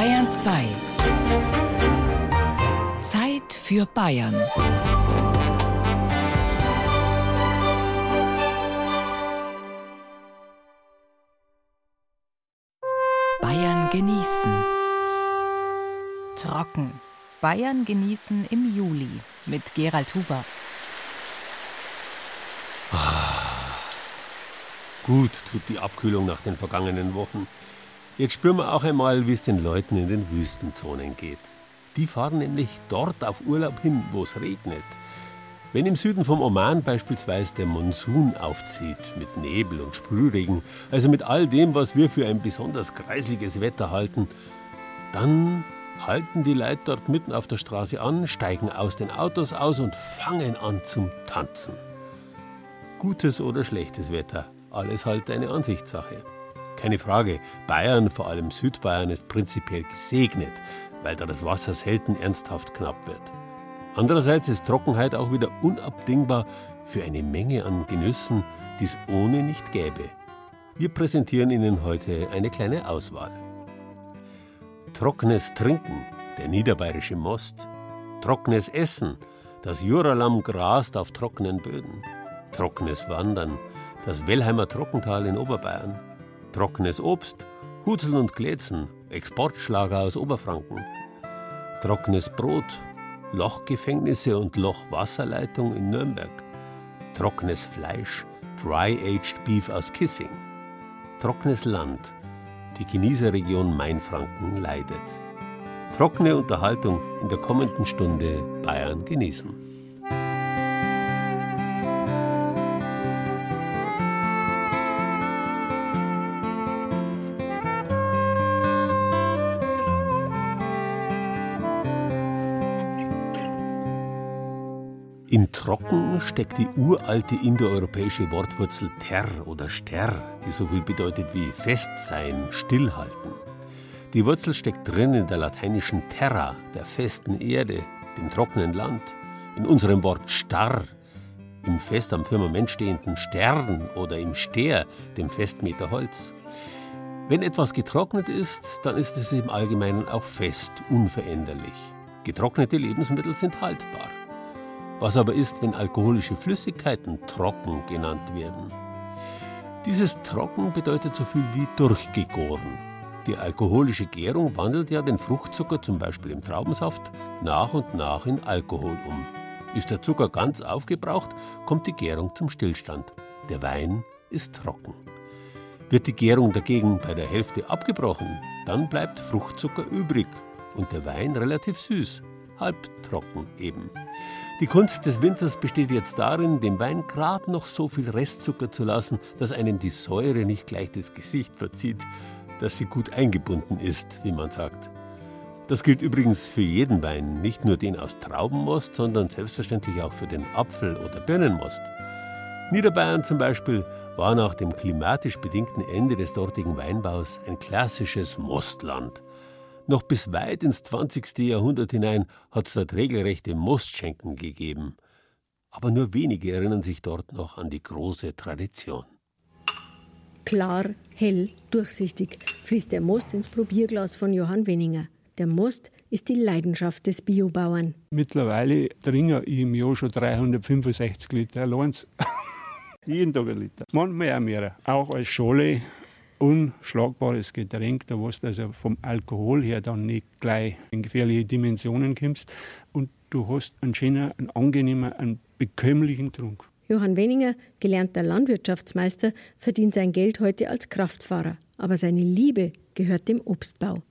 Bayern 2. Zeit für Bayern. Bayern genießen. Trocken. Bayern genießen im Juli mit Gerald Huber. Gut tut die Abkühlung nach den vergangenen Wochen. Jetzt spüren wir auch einmal, wie es den Leuten in den Wüstenzonen geht. Die fahren nämlich dort auf Urlaub hin, wo es regnet. Wenn im Süden vom Oman beispielsweise der Monsun aufzieht, mit Nebel und Sprühregen, also mit all dem, was wir für ein besonders kreisliges Wetter halten, dann halten die Leute dort mitten auf der Straße an, steigen aus den Autos aus und fangen an zum Tanzen. Gutes oder schlechtes Wetter, alles halt eine Ansichtssache. Keine Frage, Bayern, vor allem Südbayern, ist prinzipiell gesegnet, weil da das Wasser selten ernsthaft knapp wird. Andererseits ist Trockenheit auch wieder unabdingbar für eine Menge an Genüssen, die es ohne nicht gäbe. Wir präsentieren Ihnen heute eine kleine Auswahl. Trockenes Trinken, der niederbayerische Most. Trockenes Essen, das Juralamm grast auf trockenen Böden. Trockenes Wandern, das Wellheimer Trockental in Oberbayern. Trockenes Obst, Hutzeln und Glätzen, Exportschlager aus Oberfranken. Trockenes Brot, Lochgefängnisse und Lochwasserleitung in Nürnberg. Trockenes Fleisch, Dry-Aged Beef aus Kissing. Trockenes Land, die Genießerregion Mainfranken leidet. Trockene Unterhaltung in der kommenden Stunde Bayern genießen. In trocken steckt die uralte indoeuropäische Wortwurzel ter oder ster, die so viel bedeutet wie fest sein, stillhalten. Die Wurzel steckt drin in der lateinischen terra, der festen Erde, dem trockenen Land, in unserem Wort starr, im fest am Firmament stehenden Stern oder im Ster, dem Festmeter Holz. Wenn etwas getrocknet ist, dann ist es im Allgemeinen auch fest, unveränderlich. Getrocknete Lebensmittel sind haltbar. Was aber ist, wenn alkoholische Flüssigkeiten trocken genannt werden? Dieses Trocken bedeutet so viel wie durchgegoren. Die alkoholische Gärung wandelt ja den Fruchtzucker zum Beispiel im Traubensaft nach und nach in Alkohol um. Ist der Zucker ganz aufgebraucht, kommt die Gärung zum Stillstand. Der Wein ist trocken. Wird die Gärung dagegen bei der Hälfte abgebrochen, dann bleibt Fruchtzucker übrig und der Wein relativ süß, halbtrocken eben. Die Kunst des Winzers besteht jetzt darin, dem Wein gerade noch so viel Restzucker zu lassen, dass einem die Säure nicht gleich das Gesicht verzieht, dass sie gut eingebunden ist, wie man sagt. Das gilt übrigens für jeden Wein, nicht nur den aus Traubenmost, sondern selbstverständlich auch für den Apfel- oder Birnenmost. Niederbayern zum Beispiel war nach dem klimatisch bedingten Ende des dortigen Weinbaus ein klassisches Mostland. Noch bis weit ins 20. Jahrhundert hinein hat es dort regelrechte Mostschenken gegeben. Aber nur wenige erinnern sich dort noch an die große Tradition. Klar, hell, durchsichtig fließt der Most ins Probierglas von Johann Wenninger. Der Most ist die Leidenschaft des Biobauern. Mittlerweile trinke ich im Jahr schon 365 Liter allein. Jeden Tag ein Liter. Manchmal auch mehr. Auch als Schale unschlagbares Getränk, da was also vom Alkohol her dann nicht gleich in gefährliche Dimensionen kommst. Und du hast einen schönen, einen angenehmen, einen bekömmlichen Trunk. Johann Weninger, gelernter Landwirtschaftsmeister, verdient sein Geld heute als Kraftfahrer. Aber seine Liebe gehört dem Obstbau.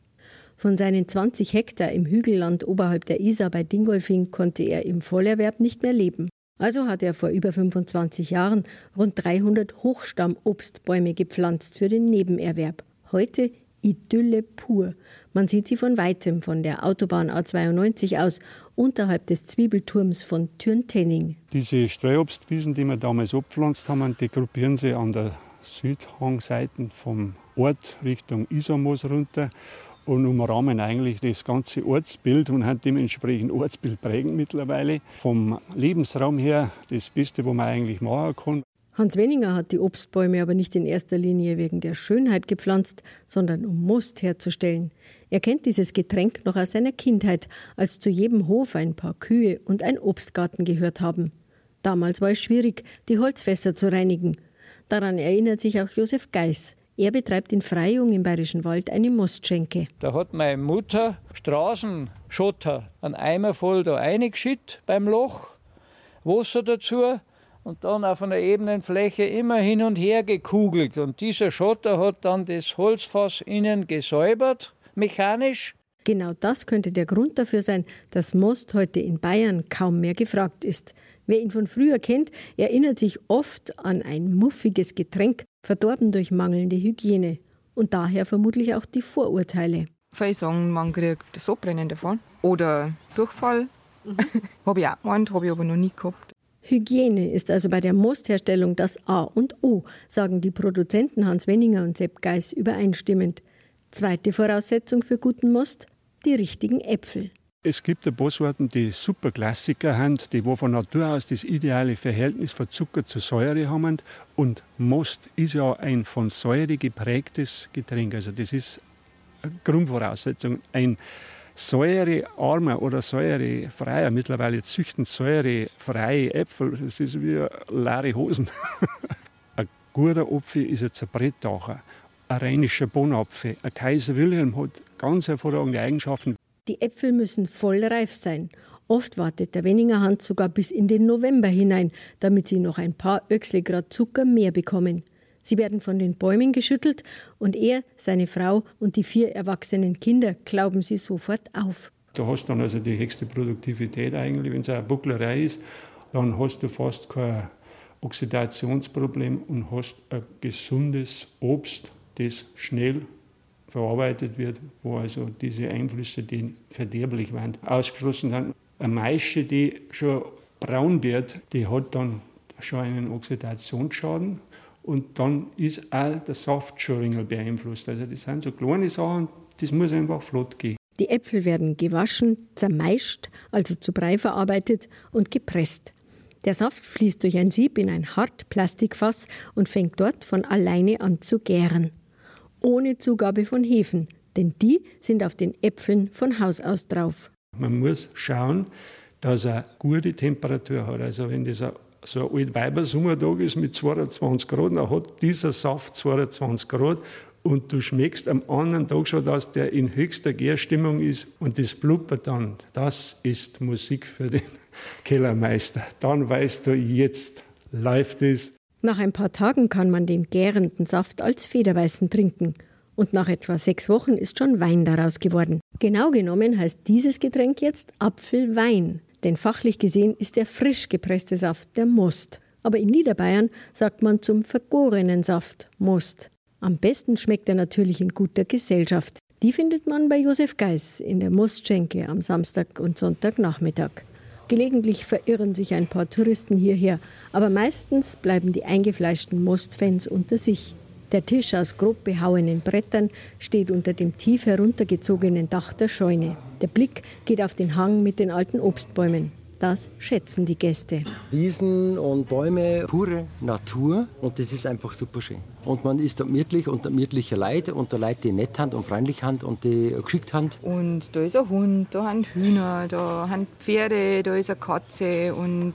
Von seinen 20 Hektar im Hügelland oberhalb der Isar bei Dingolfing konnte er im Vollerwerb nicht mehr leben. Also hat er vor über 25 Jahren rund 300 Hochstammobstbäume gepflanzt für den Nebenerwerb. Heute Idylle pur. Man sieht sie von weitem von der Autobahn A92 aus, unterhalb des Zwiebelturms von Türntenning. Diese Streuobstwiesen, die wir damals abgepflanzt haben, die gruppieren sie an der Südhangseite vom Ort Richtung Isarmoos runter und umrahmen eigentlich das ganze Ortsbild und haben dementsprechend Ortsbild prägen mittlerweile. Vom Lebensraum her das Beste, was man eigentlich machen kann. Hans Wenninger hat die Obstbäume aber nicht in erster Linie wegen der Schönheit gepflanzt, sondern um Most herzustellen. Er kennt dieses Getränk noch aus seiner Kindheit, als zu jedem Hof ein paar Kühe und ein Obstgarten gehört haben. Damals war es schwierig, die Holzfässer zu reinigen. Daran erinnert sich auch Josef Geis. Er betreibt in Freyung im Bayerischen Wald eine Mostschenke. Da hat meine Mutter Straßenschotter, einen Eimer voll da eingeschüttet beim Loch, Wasser dazu und dann auf einer ebenen Fläche immer hin und her gekugelt. Und dieser Schotter hat dann das Holzfass innen gesäubert, mechanisch. Genau das könnte der Grund dafür sein, dass Most heute in Bayern kaum mehr gefragt ist. Wer ihn von früher kennt, erinnert sich oft an ein muffiges Getränk, verdorben durch mangelnde Hygiene. Und daher vermutlich auch die Vorurteile. Viele sagen, man kriegt Sodbrennen davon. Oder Durchfall. Mhm. habe ich auch gemeint, habe ich aber noch nie gehabt. Hygiene ist also bei der Mostherstellung das A und O, sagen die Produzenten Hans Wenninger und Sepp Geis übereinstimmend. Zweite Voraussetzung für guten Most, die richtigen Äpfel. Es gibt ein paar Sorten, die super Klassiker sind, die wo von Natur aus das ideale Verhältnis von Zucker zu Säure haben. Und Most ist ja ein von Säure geprägtes Getränk. Also das ist eine Grundvoraussetzung. Ein säurearmer oder säurefreier, mittlerweile züchten säurefreie Äpfel, das ist wie leere Hosen. ein guter Apfel ist ein Zerbrettacher, ein rheinischer Bonapfel. Ein Kaiser Wilhelm hat ganz hervorragende Eigenschaften. Die Äpfel müssen voll reif sein. Oft wartet der Wenninger Hand sogar bis in den November hinein, damit sie noch ein paar Öchsle Grad Zucker mehr bekommen. Sie werden von den Bäumen geschüttelt und er, seine Frau und die vier erwachsenen Kinder glauben sie sofort auf. Du hast dann also die höchste Produktivität eigentlich, wenn es eine Bucklerei ist, dann hast du fast kein Oxidationsproblem und hast ein gesundes Obst, das schnell verarbeitet wird, wo also diese Einflüsse, die verderblich waren, ausgeschlossen sind. Eine Maische, die schon braun wird, die hat dann schon einen Oxidationsschaden und dann ist auch der Saft schon ein beeinflusst. Also das sind so kleine Sachen, das muss einfach flott gehen. Die Äpfel werden gewaschen, zermeischt, also zu Brei verarbeitet und gepresst. Der Saft fließt durch ein Sieb in ein Hartplastikfass und fängt dort von alleine an zu gären. Ohne Zugabe von Hefen, denn die sind auf den Äpfeln von Haus aus drauf. Man muss schauen, dass er gute Temperatur hat. Also wenn das so ein alt Weibersummertag ist mit 22 Grad, dann hat dieser Saft 22 Grad und du schmeckst am anderen Tag schon, dass der in höchster Gärstimmung ist und das blubbert dann. Das ist Musik für den Kellermeister. Dann weißt du, jetzt läuft es. Nach ein paar Tagen kann man den gärenden Saft als Federweißen trinken. Und nach etwa sechs Wochen ist schon Wein daraus geworden. Genau genommen heißt dieses Getränk jetzt Apfelwein denn fachlich gesehen ist der frisch gepresste Saft der Most. Aber in Niederbayern sagt man zum vergorenen Saft Most. Am besten schmeckt er natürlich in guter Gesellschaft. Die findet man bei Josef Geis in der Mostschenke am Samstag und Sonntagnachmittag. Gelegentlich verirren sich ein paar Touristen hierher, aber meistens bleiben die eingefleischten Mostfans unter sich. Der Tisch aus grob behauenen Brettern steht unter dem tief heruntergezogenen Dach der Scheune. Der Blick geht auf den Hang mit den alten Obstbäumen. Das schätzen die Gäste. Wiesen und Bäume, pure Natur und das ist einfach super schön. Und man ist da gemütlich unter gemütlicher Leid, unter Leid die Netthand und Freundlichhand und die Geschickthand. Und da ist ein Hund, da sind Hühner, da sind Pferde, da ist eine Katze und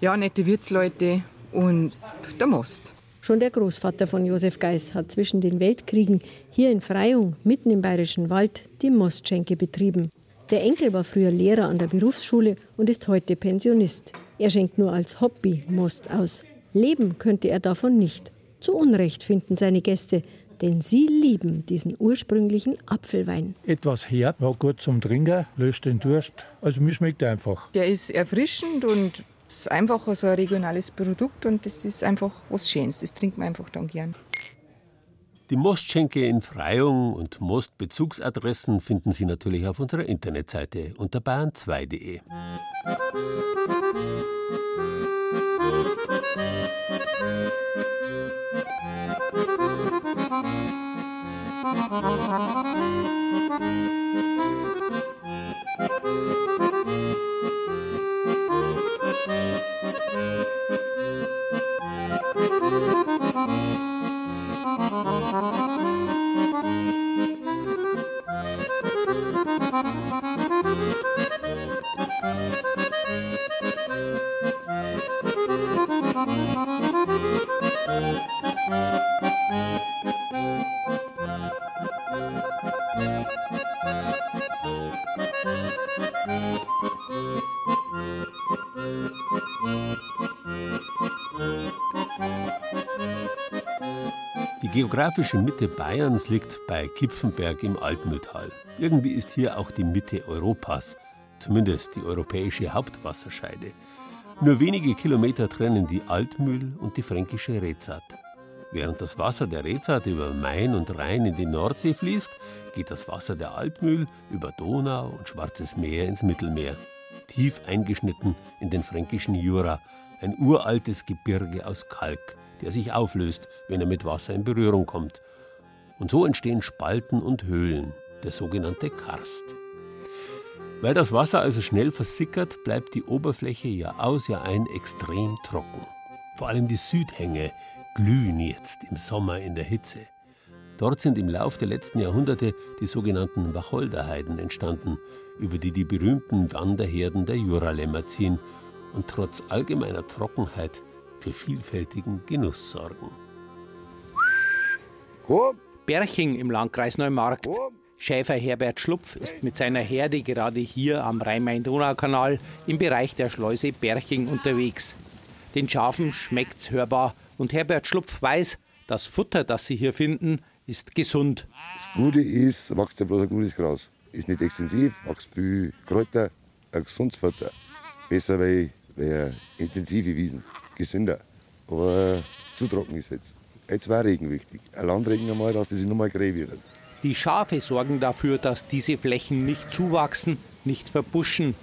ja, nette Wirtsleute und der Most. Schon der Großvater von Josef Geis hat zwischen den Weltkriegen hier in Freyung, mitten im bayerischen Wald, die Mostschenke betrieben. Der Enkel war früher Lehrer an der Berufsschule und ist heute Pensionist. Er schenkt nur als Hobby Most aus. Leben könnte er davon nicht. Zu Unrecht finden seine Gäste, denn sie lieben diesen ursprünglichen Apfelwein. Etwas her, war gut zum Trinken, löst den Durst. Also mir schmeckt er einfach. Der ist erfrischend und ist einfach so ein regionales Produkt und das ist einfach was Schönes. Das trinkt man einfach dann gern. Die Mostschenke in Freyung und Mostbezugsadressen finden Sie natürlich auf unserer Internetseite unter bayern2.de. Die geografische Mitte Bayerns liegt bei Kipfenberg im Altmühltal. Irgendwie ist hier auch die Mitte Europas, zumindest die europäische Hauptwasserscheide. Nur wenige Kilometer trennen die Altmühl und die fränkische Rezat. Während das Wasser der Rezat über Main und Rhein in die Nordsee fließt, geht das Wasser der Altmühl über Donau und Schwarzes Meer ins Mittelmeer. Tief eingeschnitten in den fränkischen Jura, ein uraltes Gebirge aus Kalk, der sich auflöst, wenn er mit Wasser in Berührung kommt. Und so entstehen Spalten und Höhlen, der sogenannte Karst. Weil das Wasser also schnell versickert, bleibt die Oberfläche Jahr aus, Jahr ein extrem trocken. Vor allem die Südhänge glühen jetzt im Sommer in der Hitze. Dort sind im Lauf der letzten Jahrhunderte die sogenannten Wacholderheiden entstanden, über die die berühmten Wanderherden der Juralämmer ziehen und trotz allgemeiner Trockenheit für vielfältigen Genuss sorgen. Berching im Landkreis Neumarkt. Schäfer Herbert Schlupf ist mit seiner Herde gerade hier am Rhein-Main-Donau-Kanal im Bereich der Schleuse Berching unterwegs. Den Schafen schmeckt's hörbar und Herbert Schlupf weiß, das Futter, das sie hier finden, ist gesund. Das Gute ist, wächst ja bloß ein gutes Gras. Ist nicht extensiv, wächst viel Kräuter, ein gesundes Futter. Besser wie, wie intensive Wiesen, gesünder. Aber zu trocken ist jetzt. Jetzt wäre Regen wichtig. Ein Landregen einmal, dass das nochmal grä wird. Die Schafe sorgen dafür, dass diese Flächen nicht zuwachsen, nicht verbuschen.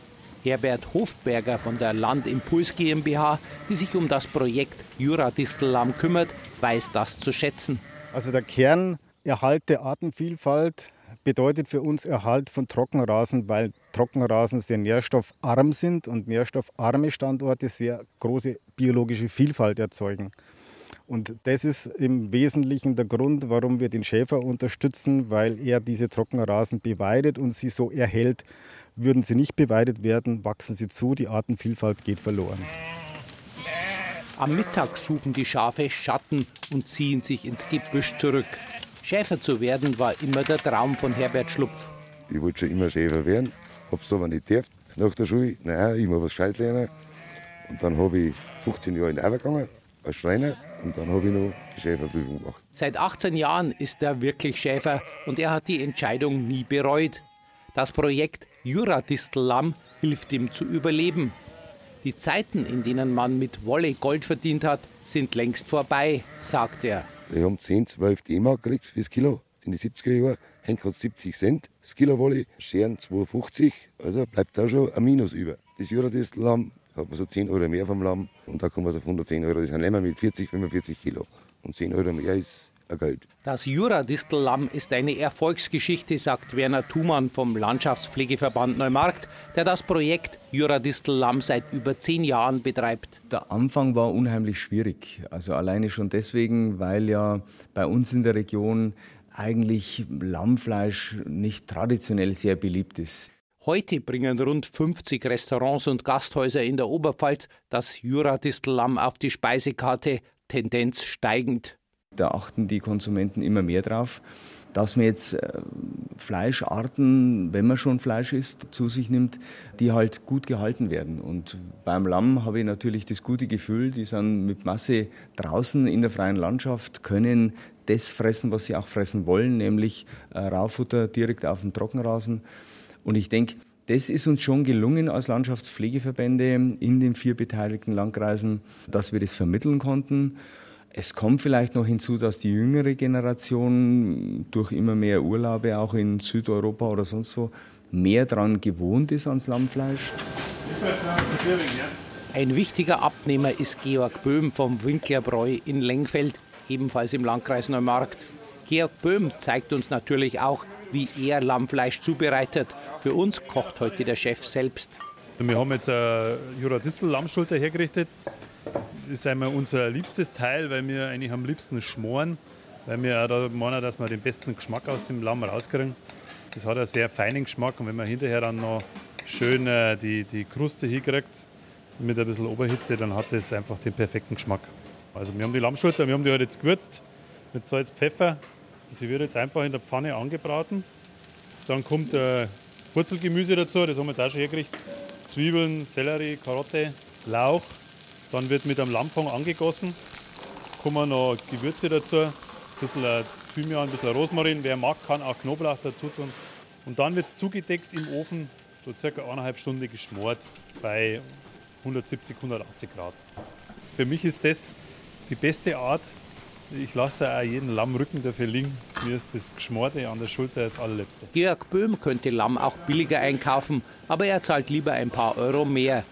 Herbert Hofberger von der Landimpuls GmbH, die sich um das Projekt Jura-Distellamm kümmert, weiß das zu schätzen. Also der Kern Erhalt der Artenvielfalt bedeutet für uns Erhalt von Trockenrasen, weil Trockenrasen sehr nährstoffarm sind und nährstoffarme Standorte sehr große biologische Vielfalt erzeugen. Und das ist im Wesentlichen der Grund, warum wir den Schäfer unterstützen, weil er diese Trockenrasen beweidet und sie so erhält. Würden sie nicht beweidet werden, wachsen sie zu, die Artenvielfalt geht verloren. Am Mittag suchen die Schafe Schatten und ziehen sich ins Gebüsch zurück. Schäfer zu werden war immer der Traum von Herbert Schlupf. Ich wollte schon immer Schäfer werden, hab's aber nicht dürft. Nach der Schule, naja, ich muss was Gescheites lernen. Und dann habe ich 15 Jahre in Arbeit gegangen, als Schreiner. Und dann habe ich noch die Schäferprüfung gemacht. Seit 18 Jahren ist er wirklich Schäfer und er hat die Entscheidung nie bereut. Das Projekt Juradistellamm hilft ihm zu überleben. Die Zeiten, in denen man mit Wolle Gold verdient hat, sind längst vorbei, sagt er. Wir haben 10, 12 D-Mark gekriegt fürs Kilo. In den 70er Jahren Henk hat 70 Cent, das Kilo Wolle, Scheren 2,50. Also bleibt da schon ein Minus über. Das Juradistellamm hat man so 10 Euro mehr vom Lamm und da kommen wir so auf 110 Euro. Das sind Lämmer mit 40, 45 Kilo. Und 10 Euro mehr ist ein Geld. Das Juradistellamm ist eine Erfolgsgeschichte, sagt Werner Thumann vom Landschaftspflegeverband Neumarkt, der das Projekt Juradistellamm seit über zehn Jahren betreibt. Der Anfang war unheimlich schwierig. Also alleine schon deswegen, weil ja bei uns in der Region eigentlich Lammfleisch nicht traditionell sehr beliebt ist. Heute bringen rund 50 Restaurants und Gasthäuser in der Oberpfalz das Juradistellamm auf die Speisekarte, Tendenz steigend. Da achten die Konsumenten immer mehr drauf, dass man jetzt äh, Fleischarten, wenn man schon Fleisch isst, zu sich nimmt, die halt gut gehalten werden. Und beim Lamm habe ich natürlich das gute Gefühl, die sind mit Masse draußen in der freien Landschaft, können das fressen, was sie auch fressen wollen, nämlich äh, Raufutter direkt auf dem Trockenrasen. Und ich denke, das ist uns schon gelungen als Landschaftspflegeverbände in den vier beteiligten Landkreisen, dass wir das vermitteln konnten. Es kommt vielleicht noch hinzu, dass die jüngere Generation durch immer mehr Urlaube auch in Südeuropa oder sonst wo mehr daran gewohnt ist ans Lammfleisch. Ein wichtiger Abnehmer ist Georg Böhm vom Winklerbräu in Lengfeld, ebenfalls im Landkreis Neumarkt. Georg Böhm zeigt uns natürlich auch, wie er Lammfleisch zubereitet. Für uns kocht heute der Chef selbst. Wir haben jetzt eine Juradistel-Lammschulter hergerichtet ist einmal unser liebstes Teil, weil wir eigentlich am liebsten schmoren, weil wir auch da meinen, dass wir den besten Geschmack aus dem Lamm rauskriegen. Das hat einen sehr feinen Geschmack und wenn man hinterher dann noch schön äh, die, die Kruste hinkriegt, mit ein bisschen Oberhitze, dann hat das einfach den perfekten Geschmack. Also wir haben die Lammschulter, wir haben die halt gewürzt mit Salz, Pfeffer. Und die wird jetzt einfach in der Pfanne angebraten. Dann kommt äh, Wurzelgemüse dazu, das haben wir auch schon hergerichtet. Zwiebeln, Sellerie, Karotte, Lauch, dann wird mit einem Lammfang angegossen. Kommen noch Gewürze dazu, ein bisschen Thymian, ein bisschen Rosmarin. Wer mag, kann auch Knoblauch dazu tun. Und dann wird es zugedeckt im Ofen, so circa eineinhalb Stunden geschmort bei 170, 180 Grad. Für mich ist das die beste Art. Ich lasse auch jeden Lammrücken dafür liegen. Mir ist das Geschmorte an der Schulter das allerliebste. Georg Böhm könnte Lamm auch billiger einkaufen, aber er zahlt lieber ein paar Euro mehr.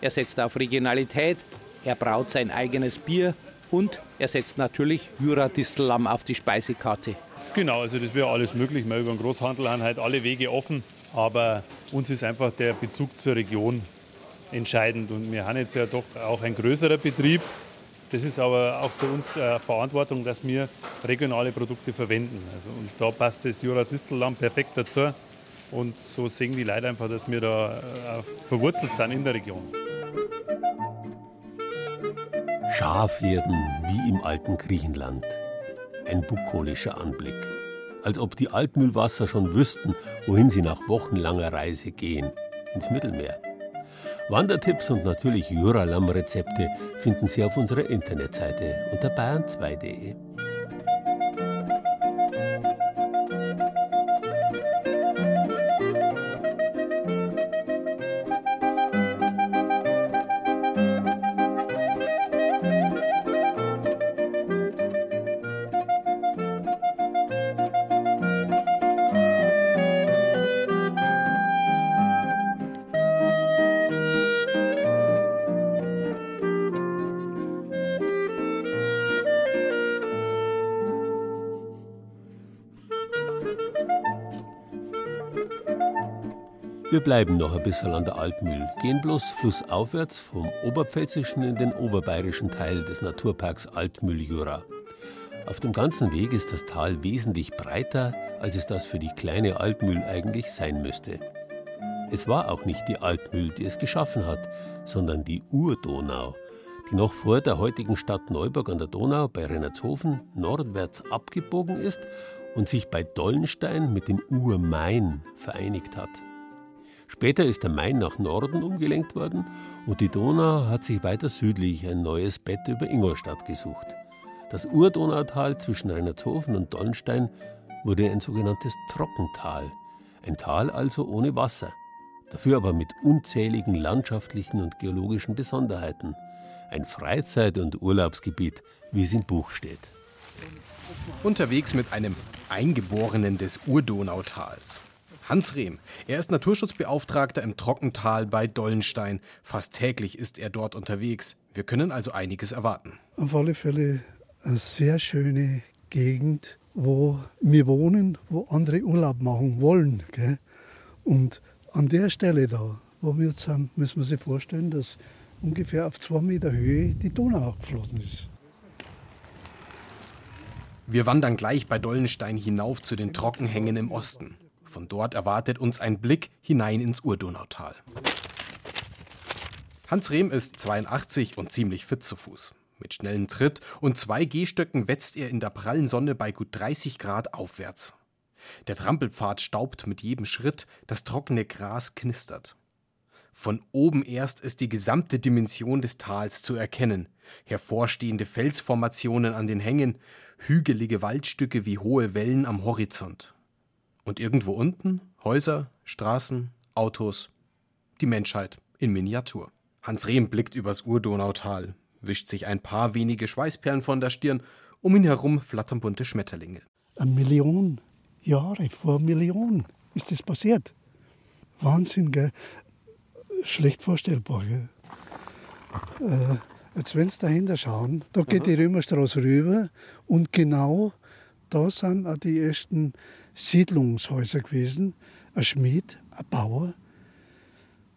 Er setzt auf Regionalität, er braut sein eigenes Bier und er setzt natürlich Juradistellamm auf die Speisekarte. Genau, also das wäre alles möglich. Wir über den Großhandel haben halt alle Wege offen. Aber uns ist einfach der Bezug zur Region entscheidend. Und wir haben jetzt ja doch auch ein größerer Betrieb. Das ist aber auch für uns äh, Verantwortung, dass wir regionale Produkte verwenden. Also, und da passt das Juradistellamm perfekt dazu. Und so sehen die Leute einfach, dass wir da äh, verwurzelt sind in der Region. Schafherden wie im alten Griechenland. Ein bukolischer Anblick. Als ob die Altmühlwasser schon wüssten, wohin sie nach wochenlanger Reise gehen. Ins Mittelmeer. Wandertipps und natürlich Jura-Lamm-Rezepte finden Sie auf unserer Internetseite unter bayern2.de. Wir bleiben noch ein bisschen an der Altmühl, gehen bloß flussaufwärts vom oberpfälzischen in den oberbayerischen Teil des Naturparks Altmühl-Jura. Auf dem ganzen Weg ist das Tal wesentlich breiter, als es das für die kleine Altmühl eigentlich sein müsste. Es war auch nicht die Altmühl, die es geschaffen hat, sondern die Urdonau, die noch vor der heutigen Stadt Neuburg an der Donau bei Rennertshofen nordwärts abgebogen ist und sich bei Dollenstein mit dem Urmain vereinigt hat. Später ist der Main nach Norden umgelenkt worden und die Donau hat sich weiter südlich ein neues Bett über Ingolstadt gesucht. Das Urdonautal zwischen Reinertshofen und Dollenstein wurde ein sogenanntes Trockental. Ein Tal also ohne Wasser, dafür aber mit unzähligen landschaftlichen und geologischen Besonderheiten. Ein Freizeit- und Urlaubsgebiet, wie es im Buch steht. Unterwegs mit einem Eingeborenen des Urdonautals. Hans Rehm. Er ist Naturschutzbeauftragter im Trockental bei Dollenstein. Fast täglich ist er dort unterwegs. Wir können also einiges erwarten. Auf alle Fälle eine sehr schöne Gegend, wo wir wohnen, wo andere Urlaub machen wollen. Gell? Und an der Stelle da, wo wir jetzt sind, müssen wir sich vorstellen, dass ungefähr auf zwei Meter Höhe die Donau abgeflossen ist. Wir wandern gleich bei Dollenstein hinauf zu den Trockenhängen im Osten. Von dort erwartet uns ein Blick hinein ins Urdonautal. Hans Rehm ist 82 und ziemlich fit zu Fuß. Mit schnellem Tritt und zwei Gehstöcken wetzt er in der prallen Sonne bei gut 30 Grad aufwärts. Der Trampelpfad staubt mit jedem Schritt, das trockene Gras knistert. Von oben erst ist die gesamte Dimension des Tals zu erkennen. Hervorstehende Felsformationen an den Hängen, hügelige Waldstücke wie hohe Wellen am Horizont. Und irgendwo unten Häuser, Straßen, Autos, die Menschheit in Miniatur. Hans Rehm blickt übers Urdonautal. wischt sich ein paar wenige Schweißperlen von der Stirn, um ihn herum flattern bunte Schmetterlinge. Eine Million Jahre vor Millionen ist das passiert. Wahnsinn, gell? Schlecht vorstellbar, gell? Äh, jetzt, wenn Sie dahinter schauen, da geht mhm. die Römerstraße rüber und genau da sind auch die ersten Siedlungshäuser gewesen. Ein Schmied, ein Bauer,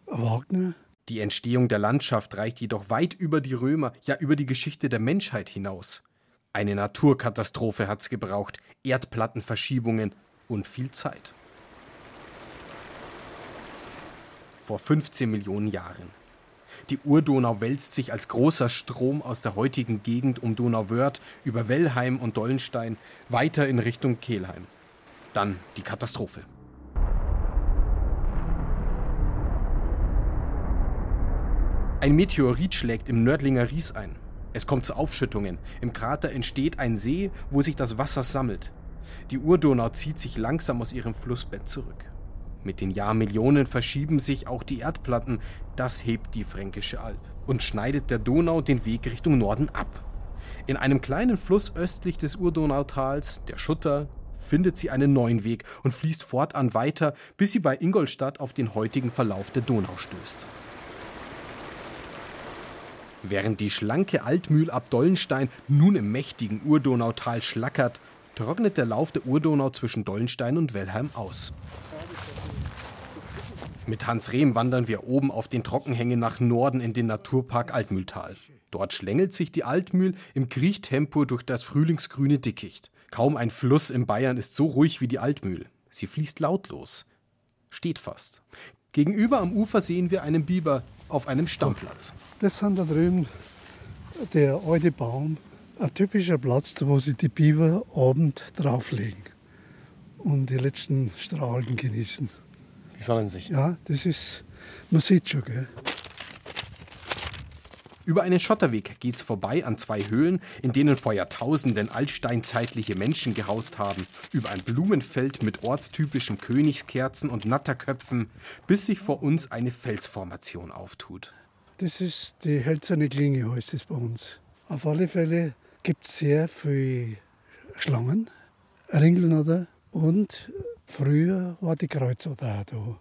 ein Wagner. Die Entstehung der Landschaft reicht jedoch weit über die Römer, ja über die Geschichte der Menschheit hinaus. Eine Naturkatastrophe hat's gebraucht, Erdplattenverschiebungen und viel Zeit. Vor 15 Millionen Jahren. Die Urdonau wälzt sich als großer Strom aus der heutigen Gegend um Donauwörth über Wellheim und Dollenstein weiter in Richtung Kelheim. Dann die Katastrophe. Ein Meteorit schlägt im Nördlinger Ries ein. Es kommt zu Aufschüttungen. Im Krater entsteht ein See, wo sich das Wasser sammelt. Die Urdonau zieht sich langsam aus ihrem Flussbett zurück. Mit den Jahrmillionen verschieben sich auch die Erdplatten. Das hebt die Fränkische Alb und schneidet der Donau den Weg Richtung Norden ab. In einem kleinen Fluss östlich des Urdonautals, der Schutter, findet sie einen neuen Weg und fließt fortan weiter, bis sie bei Ingolstadt auf den heutigen Verlauf der Donau stößt. Während die schlanke Altmühl ab Dollenstein nun im mächtigen Urdonautal schlackert, trocknet der Lauf der Urdonau zwischen Dollenstein und Wellheim aus. Mit Hans Rehm wandern wir oben auf den Trockenhängen nach Norden in den Naturpark Altmühltal. Dort schlängelt sich die Altmühl im Kriechtempo durch das frühlingsgrüne Dickicht. Kaum ein Fluss in Bayern ist so ruhig wie die Altmühl. Sie fließt lautlos, steht fast. Gegenüber am Ufer sehen wir einen Biber auf einem Stammplatz. Das sind da drüben der alte Baum, ein typischer Platz, wo sich die Biber abend drauflegen und die letzten Strahlen genießen. Die sonnen sich. Ja, das ist, man sieht schon, gell. Über einen Schotterweg geht's vorbei an zwei Höhlen, in denen vor Jahrtausenden altsteinzeitliche Menschen gehaust haben. Über ein Blumenfeld mit ortstypischen Königskerzen und Natterköpfen, bis sich vor uns eine Felsformation auftut. Das ist die hölzerne Klinge, heißt es bei uns. Auf alle Fälle gibt es sehr viele Schlangen, Ringelnatter und früher war die Kreuzotter da.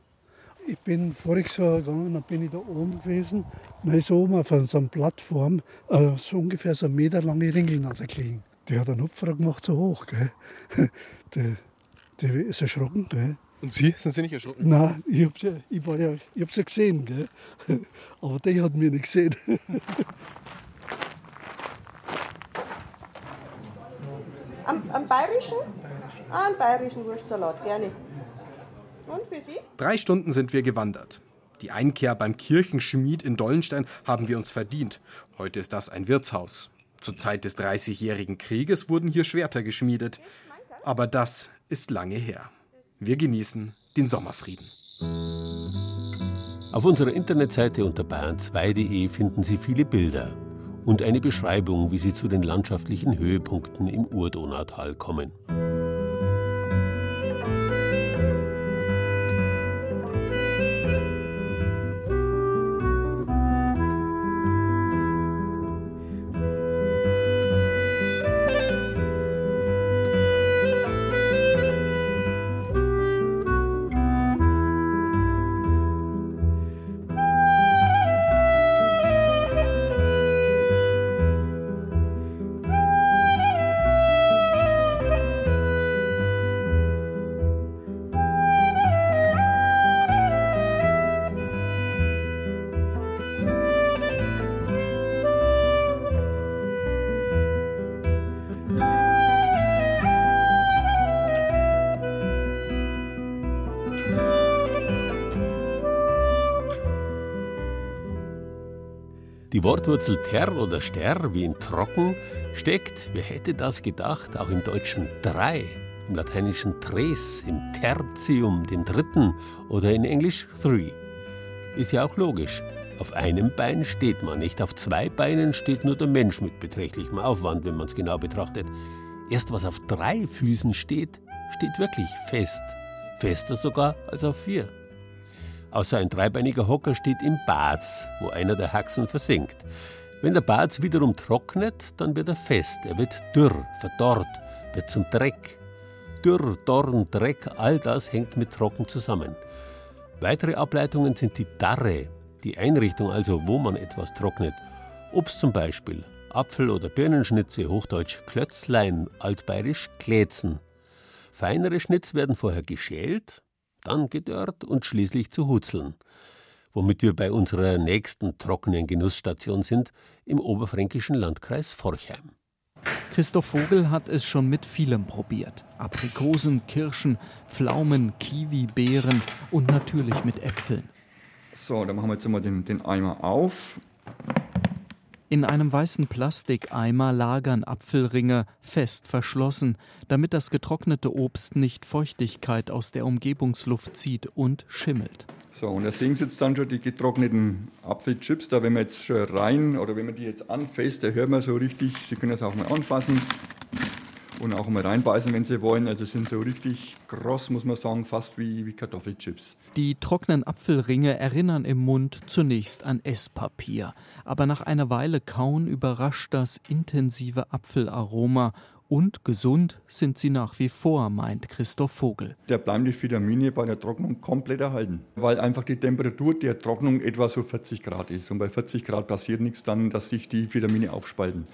Ich bin voriges Jahr gegangen, dann bin ich da oben gewesen. Dann ist oben auf so einer Plattform äh, so ungefähr so ein Meter lange Ringelnatter gelegen. Die hat einen Hupfer gemacht, so hoch. Gell. Die, die ist erschrocken. Gell. Und Sie? Sind Sie nicht erschrocken? Nein, ich habe ja, ich war ja, ich hab sie gesehen. Gell. Aber die hat mich nicht gesehen. Am, am bayerischen? Ah, einen bayerischen Wurstsalat, gerne. Und für Sie? Drei Stunden sind wir gewandert. Die Einkehr beim Kirchenschmied in Dollenstein haben wir uns verdient. Heute ist das ein Wirtshaus. Zur Zeit des Dreißigjährigen Krieges wurden hier Schwerter geschmiedet. Aber das ist lange her. Wir genießen den Sommerfrieden. Auf unserer Internetseite unter bayern2.de finden Sie viele Bilder und eine Beschreibung, wie Sie zu den landschaftlichen Höhepunkten im Urdonautal kommen. Die Wortwurzel ter oder ster wie in trocken steckt, wer hätte das gedacht, auch im Deutschen drei, im Lateinischen tres, im Tertium, den dritten oder in Englisch three. Ist ja auch logisch. Auf einem Bein steht man, nicht auf zwei Beinen steht nur der Mensch mit beträchtlichem Aufwand, wenn man es genau betrachtet. Erst was auf drei Füßen steht, steht wirklich fest. Fester sogar als auf vier. Außer ein dreibeiniger Hocker steht im Bad, wo einer der Haxen versinkt. Wenn der Bart wiederum trocknet, dann wird er fest, er wird dürr, verdorrt, wird zum Dreck. Dürr, Dorn, Dreck, all das hängt mit Trocken zusammen. Weitere Ableitungen sind die Darre, die Einrichtung also, wo man etwas trocknet. Obst zum Beispiel, Apfel- oder Birnenschnitze, hochdeutsch Klötzlein, altbayerisch Klätzen. Feinere Schnitz werden vorher geschält, dann gedörrt und schließlich zu Hutzeln. Womit wir bei unserer nächsten trockenen Genussstation sind, im oberfränkischen Landkreis Forchheim. Christoph Vogel hat es schon mit vielem probiert. Aprikosen, Kirschen, Pflaumen, Kiwi, Beeren und natürlich mit Äpfeln. So, dann machen wir jetzt mal den, den Eimer auf. In einem weißen Plastikeimer lagern Apfelringe fest verschlossen, damit das getrocknete Obst nicht Feuchtigkeit aus der Umgebungsluft zieht und schimmelt. So, und da sehen Sie jetzt dann schon die getrockneten Apfelchips. Da, wenn man jetzt rein oder wenn man die jetzt anfasst, da hört man so richtig, Sie können das auch mal anfassen und auch mal reinbeißen, wenn Sie wollen. Also sind so richtig kross, muss man sagen, fast wie, wie Kartoffelchips. Die trockenen Apfelringe erinnern im Mund zunächst an Esspapier. Aber nach einer Weile kauen überrascht das intensive Apfelaroma und gesund sind sie nach wie vor, meint Christoph Vogel. Da bleiben die Vitamine bei der Trocknung komplett erhalten, weil einfach die Temperatur der Trocknung etwa so 40 Grad ist. Und bei 40 Grad passiert nichts dann, dass sich die Vitamine aufspalten,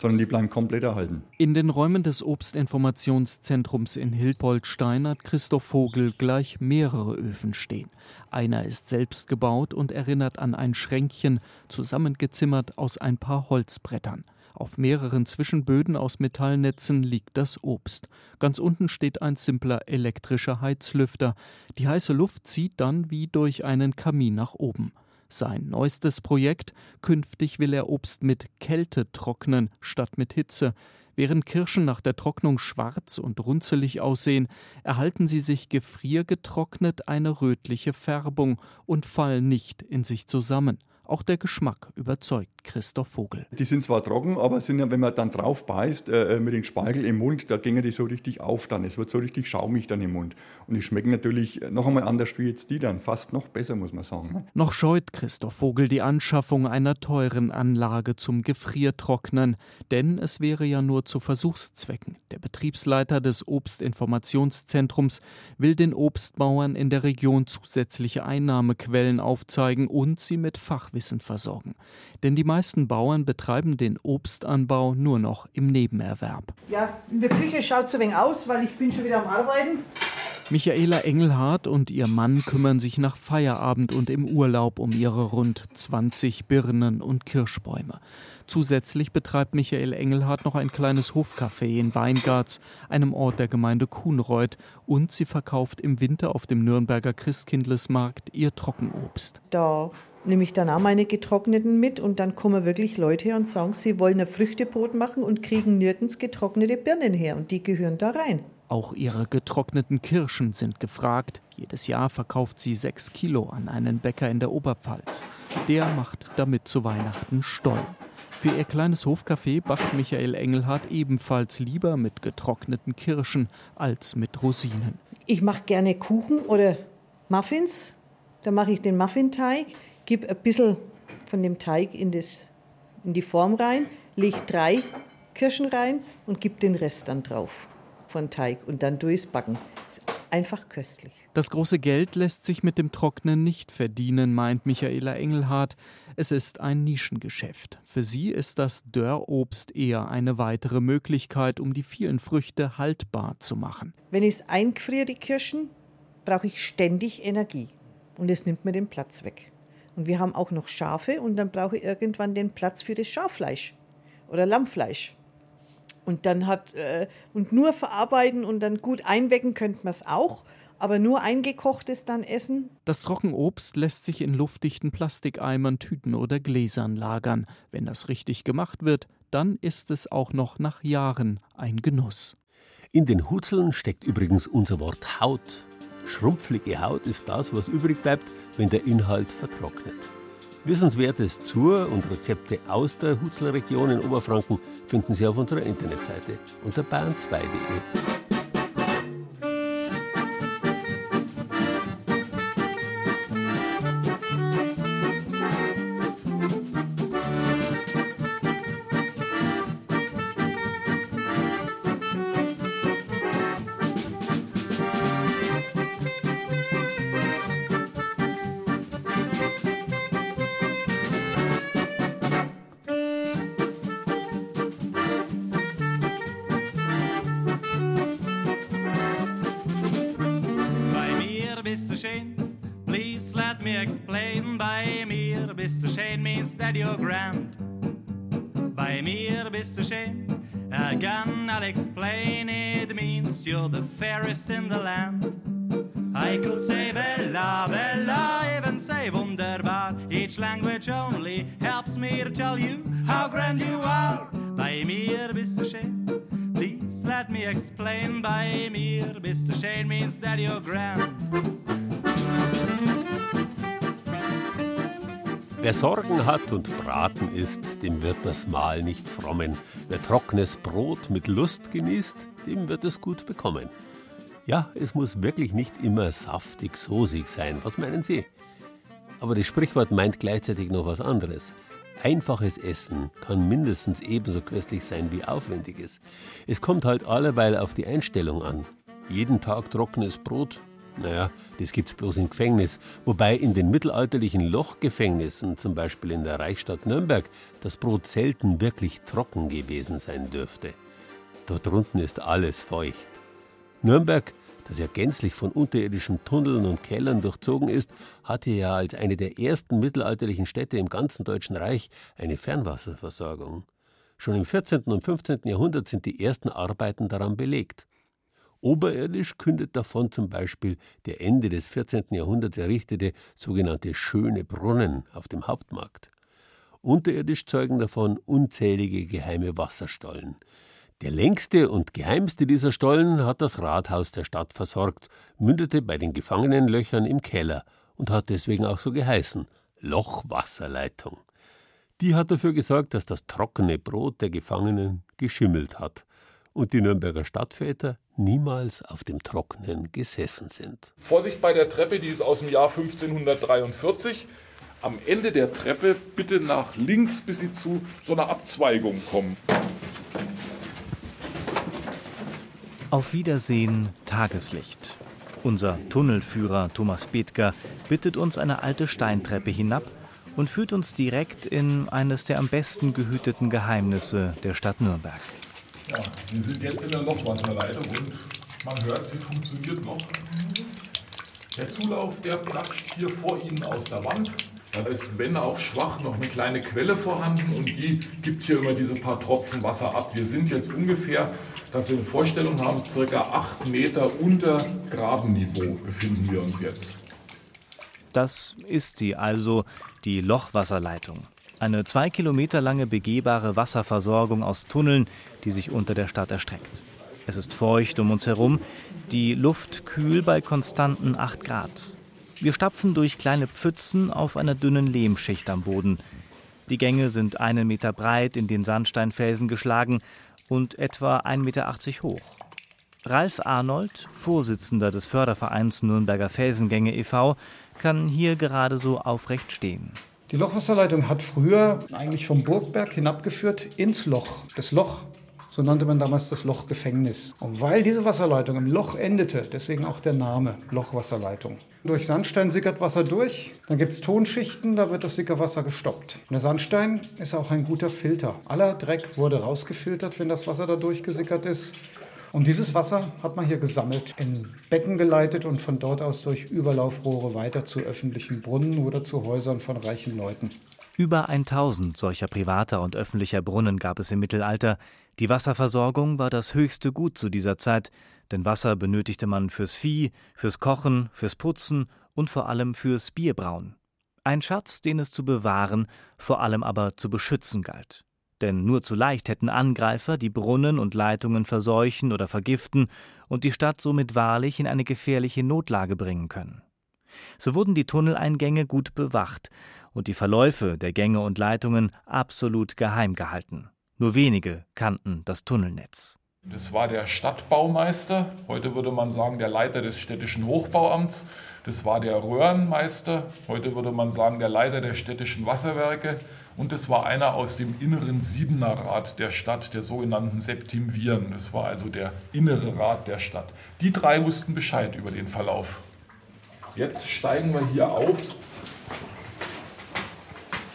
sondern die bleiben komplett erhalten. In den Räumen des Obstinformationszentrums in Hildboldstein hat Christoph Vogel gleich mehrere Öfen stehen. Einer ist selbst gebaut und erinnert an ein Schränkchen, zusammengezimmert aus ein paar Holzbrettern. Auf mehreren Zwischenböden aus Metallnetzen liegt das Obst. Ganz unten steht ein simpler elektrischer Heizlüfter. Die heiße Luft zieht dann wie durch einen Kamin nach oben. Sein neuestes Projekt, künftig will er Obst mit Kälte trocknen statt mit Hitze. Während Kirschen nach der Trocknung schwarz und runzelig aussehen, erhalten sie sich gefriergetrocknet eine rötliche Färbung und fallen nicht in sich zusammen. Auch der Geschmack überzeugt Christoph Vogel. Die sind zwar trocken, aber sind ja, wenn man dann drauf beißt, äh, mit dem Spargel im Mund, da gingen die so richtig auf dann. Es wird so richtig schaumig dann im Mund. Und die schmecken natürlich noch einmal anders wie jetzt die dann. Fast noch besser, muss man sagen. Ne? Noch scheut Christoph Vogel die Anschaffung einer teuren Anlage zum Gefriertrocknen, denn es wäre ja nur zu Versuchszwecken. Der Betriebsleiter des Obstinformationszentrums will den Obstbauern in der Region zusätzliche Einnahmequellen aufzeigen und sie mit Fachwissen versorgen. Denn die meisten Bauern betreiben den Obstanbau nur noch im Nebenerwerb. Ja, in der Küche schaut es ein wenig aus, weil ich bin schon wieder am Arbeiten. Michaela Engelhardt und ihr Mann kümmern sich nach Feierabend und im Urlaub um ihre rund 20 Birnen und Kirschbäume. Zusätzlich betreibt Michael Engelhardt noch ein kleines Hofcafé in Weingarts, einem Ort der Gemeinde Kuhnreuth, und sie verkauft im Winter auf dem Nürnberger Christkindlesmarkt ihr Trockenobst. Da nehme ich dann auch meine getrockneten mit und dann kommen wirklich Leute her und sagen, sie wollen ein Früchtebrot machen und kriegen nirgends getrocknete Birnen her und die gehören da rein. Auch ihre getrockneten Kirschen sind gefragt. Jedes Jahr verkauft sie sechs Kilo an einen Bäcker in der Oberpfalz. Der macht damit zu Weihnachten Stollen. Für ihr kleines Hofcafé backt Michael Engelhardt ebenfalls lieber mit getrockneten Kirschen als mit Rosinen. Ich mache gerne Kuchen oder Muffins. Da mache ich den Muffinteig, gebe ein bisschen von dem Teig in, das, in die Form rein, lege drei Kirschen rein und gebe den Rest dann drauf von Teig und dann durchbacken. Ist einfach köstlich. Das große Geld lässt sich mit dem Trocknen nicht verdienen, meint Michaela Engelhardt. Es ist ein Nischengeschäft. Für sie ist das Dörrobst eher eine weitere Möglichkeit, um die vielen Früchte haltbar zu machen. Wenn ich es einfriere, die Kirschen, brauche ich ständig Energie. Und es nimmt mir den Platz weg. Und wir haben auch noch Schafe und dann brauche ich irgendwann den Platz für das Schaffleisch oder Lammfleisch. Und dann hat äh, und nur verarbeiten und dann gut einwecken könnte man es auch, aber nur eingekochtes dann essen. Das Trockenobst lässt sich in luftdichten Plastikeimern, Tüten oder Gläsern lagern. Wenn das richtig gemacht wird, dann ist es auch noch nach Jahren ein Genuss. In den Hutzeln steckt übrigens unser Wort Haut. Schrumpflige Haut ist das, was übrig bleibt, wenn der Inhalt vertrocknet. Wissenswertes zur und Rezepte aus der Hutzler-Region in Oberfranken finden Sie auf unserer Internetseite unter bayern2.de. helps me to tell you how grand you are. Bei mir bist du schön. Please let me explain. Bei mir bist du schön means that you're grand. Wer Sorgen hat und Braten isst, dem wird das Mahl nicht frommen. Wer trockenes Brot mit Lust genießt, dem wird es gut bekommen. Ja, es muss wirklich nicht immer saftig, soßig sein. Was meinen Sie? Aber das Sprichwort meint gleichzeitig noch was anderes. Einfaches Essen kann mindestens ebenso köstlich sein wie aufwendiges. Es kommt halt alleweil auf die Einstellung an. Jeden Tag trockenes Brot, naja, das gibt's bloß im Gefängnis. Wobei in den mittelalterlichen Lochgefängnissen, zum Beispiel in der Reichsstadt Nürnberg, das Brot selten wirklich trocken gewesen sein dürfte. Dort unten ist alles feucht. Nürnberg, das ja gänzlich von unterirdischen Tunneln und Kellern durchzogen ist, hatte ja als eine der ersten mittelalterlichen Städte im ganzen Deutschen Reich eine Fernwasserversorgung. Schon im 14. und 15. Jahrhundert sind die ersten Arbeiten daran belegt. Oberirdisch kündet davon zum Beispiel der Ende des 14. Jahrhunderts errichtete sogenannte Schöne Brunnen auf dem Hauptmarkt. Unterirdisch zeugen davon unzählige geheime Wasserstollen. Der längste und geheimste dieser Stollen hat das Rathaus der Stadt versorgt, mündete bei den Gefangenenlöchern im Keller und hat deswegen auch so geheißen Lochwasserleitung. Die hat dafür gesorgt, dass das trockene Brot der Gefangenen geschimmelt hat und die Nürnberger Stadtväter niemals auf dem Trockenen gesessen sind. Vorsicht bei der Treppe, die ist aus dem Jahr 1543. Am Ende der Treppe bitte nach links, bis Sie zu so einer Abzweigung kommen. Auf Wiedersehen, Tageslicht. Unser Tunnelführer Thomas Bethger bittet uns eine alte Steintreppe hinab und führt uns direkt in eines der am besten gehüteten Geheimnisse der Stadt Nürnberg. Ja, wir sind jetzt in der Lochwasserleitung und man hört, sie funktioniert noch. Der Zulauf, der platscht hier vor Ihnen aus der Wand. Da ist, wenn auch schwach, noch eine kleine Quelle vorhanden und die gibt hier immer diese paar Tropfen Wasser ab. Wir sind jetzt ungefähr, dass Sie eine Vorstellung haben, circa acht Meter unter Grabenniveau befinden wir uns jetzt. Das ist sie also, die Lochwasserleitung. Eine zwei Kilometer lange begehbare Wasserversorgung aus Tunneln, die sich unter der Stadt erstreckt. Es ist feucht um uns herum, die Luft kühl bei konstanten 8 Grad. Wir stapfen durch kleine Pfützen auf einer dünnen Lehmschicht am Boden. Die Gänge sind einen Meter breit in den Sandsteinfelsen geschlagen und etwa 1,80 Meter hoch. Ralf Arnold, Vorsitzender des Fördervereins Nürnberger Felsengänge e.V., kann hier gerade so aufrecht stehen. Die Lochwasserleitung hat früher eigentlich vom Burgberg hinabgeführt ins Loch. Das Loch, so nannte man damals das Lochgefängnis. Und weil diese Wasserleitung im Loch endete, deswegen auch der Name Lochwasserleitung. Durch Sandstein sickert Wasser durch, dann gibt es Tonschichten, da wird das Sickerwasser gestoppt. Und der Sandstein ist auch ein guter Filter. Aller Dreck wurde rausgefiltert, wenn das Wasser da durchgesickert ist. Und dieses Wasser hat man hier gesammelt, in Becken geleitet und von dort aus durch Überlaufrohre weiter zu öffentlichen Brunnen oder zu Häusern von reichen Leuten. Über 1000 solcher privater und öffentlicher Brunnen gab es im Mittelalter. Die Wasserversorgung war das höchste Gut zu dieser Zeit, denn Wasser benötigte man fürs Vieh, fürs Kochen, fürs Putzen und vor allem fürs Bierbrauen. Ein Schatz, den es zu bewahren, vor allem aber zu beschützen galt denn nur zu leicht hätten Angreifer die Brunnen und Leitungen verseuchen oder vergiften und die Stadt somit wahrlich in eine gefährliche Notlage bringen können. So wurden die Tunneleingänge gut bewacht und die Verläufe der Gänge und Leitungen absolut geheim gehalten. Nur wenige kannten das Tunnelnetz. Das war der Stadtbaumeister, heute würde man sagen der Leiter des städtischen Hochbauamts. Das war der Röhrenmeister, heute würde man sagen der Leiter der städtischen Wasserwerke. Und es war einer aus dem inneren Siebener Rat der Stadt, der sogenannten Septimviren. Das war also der innere Rat der Stadt. Die drei wussten Bescheid über den Verlauf. Jetzt steigen wir hier auf.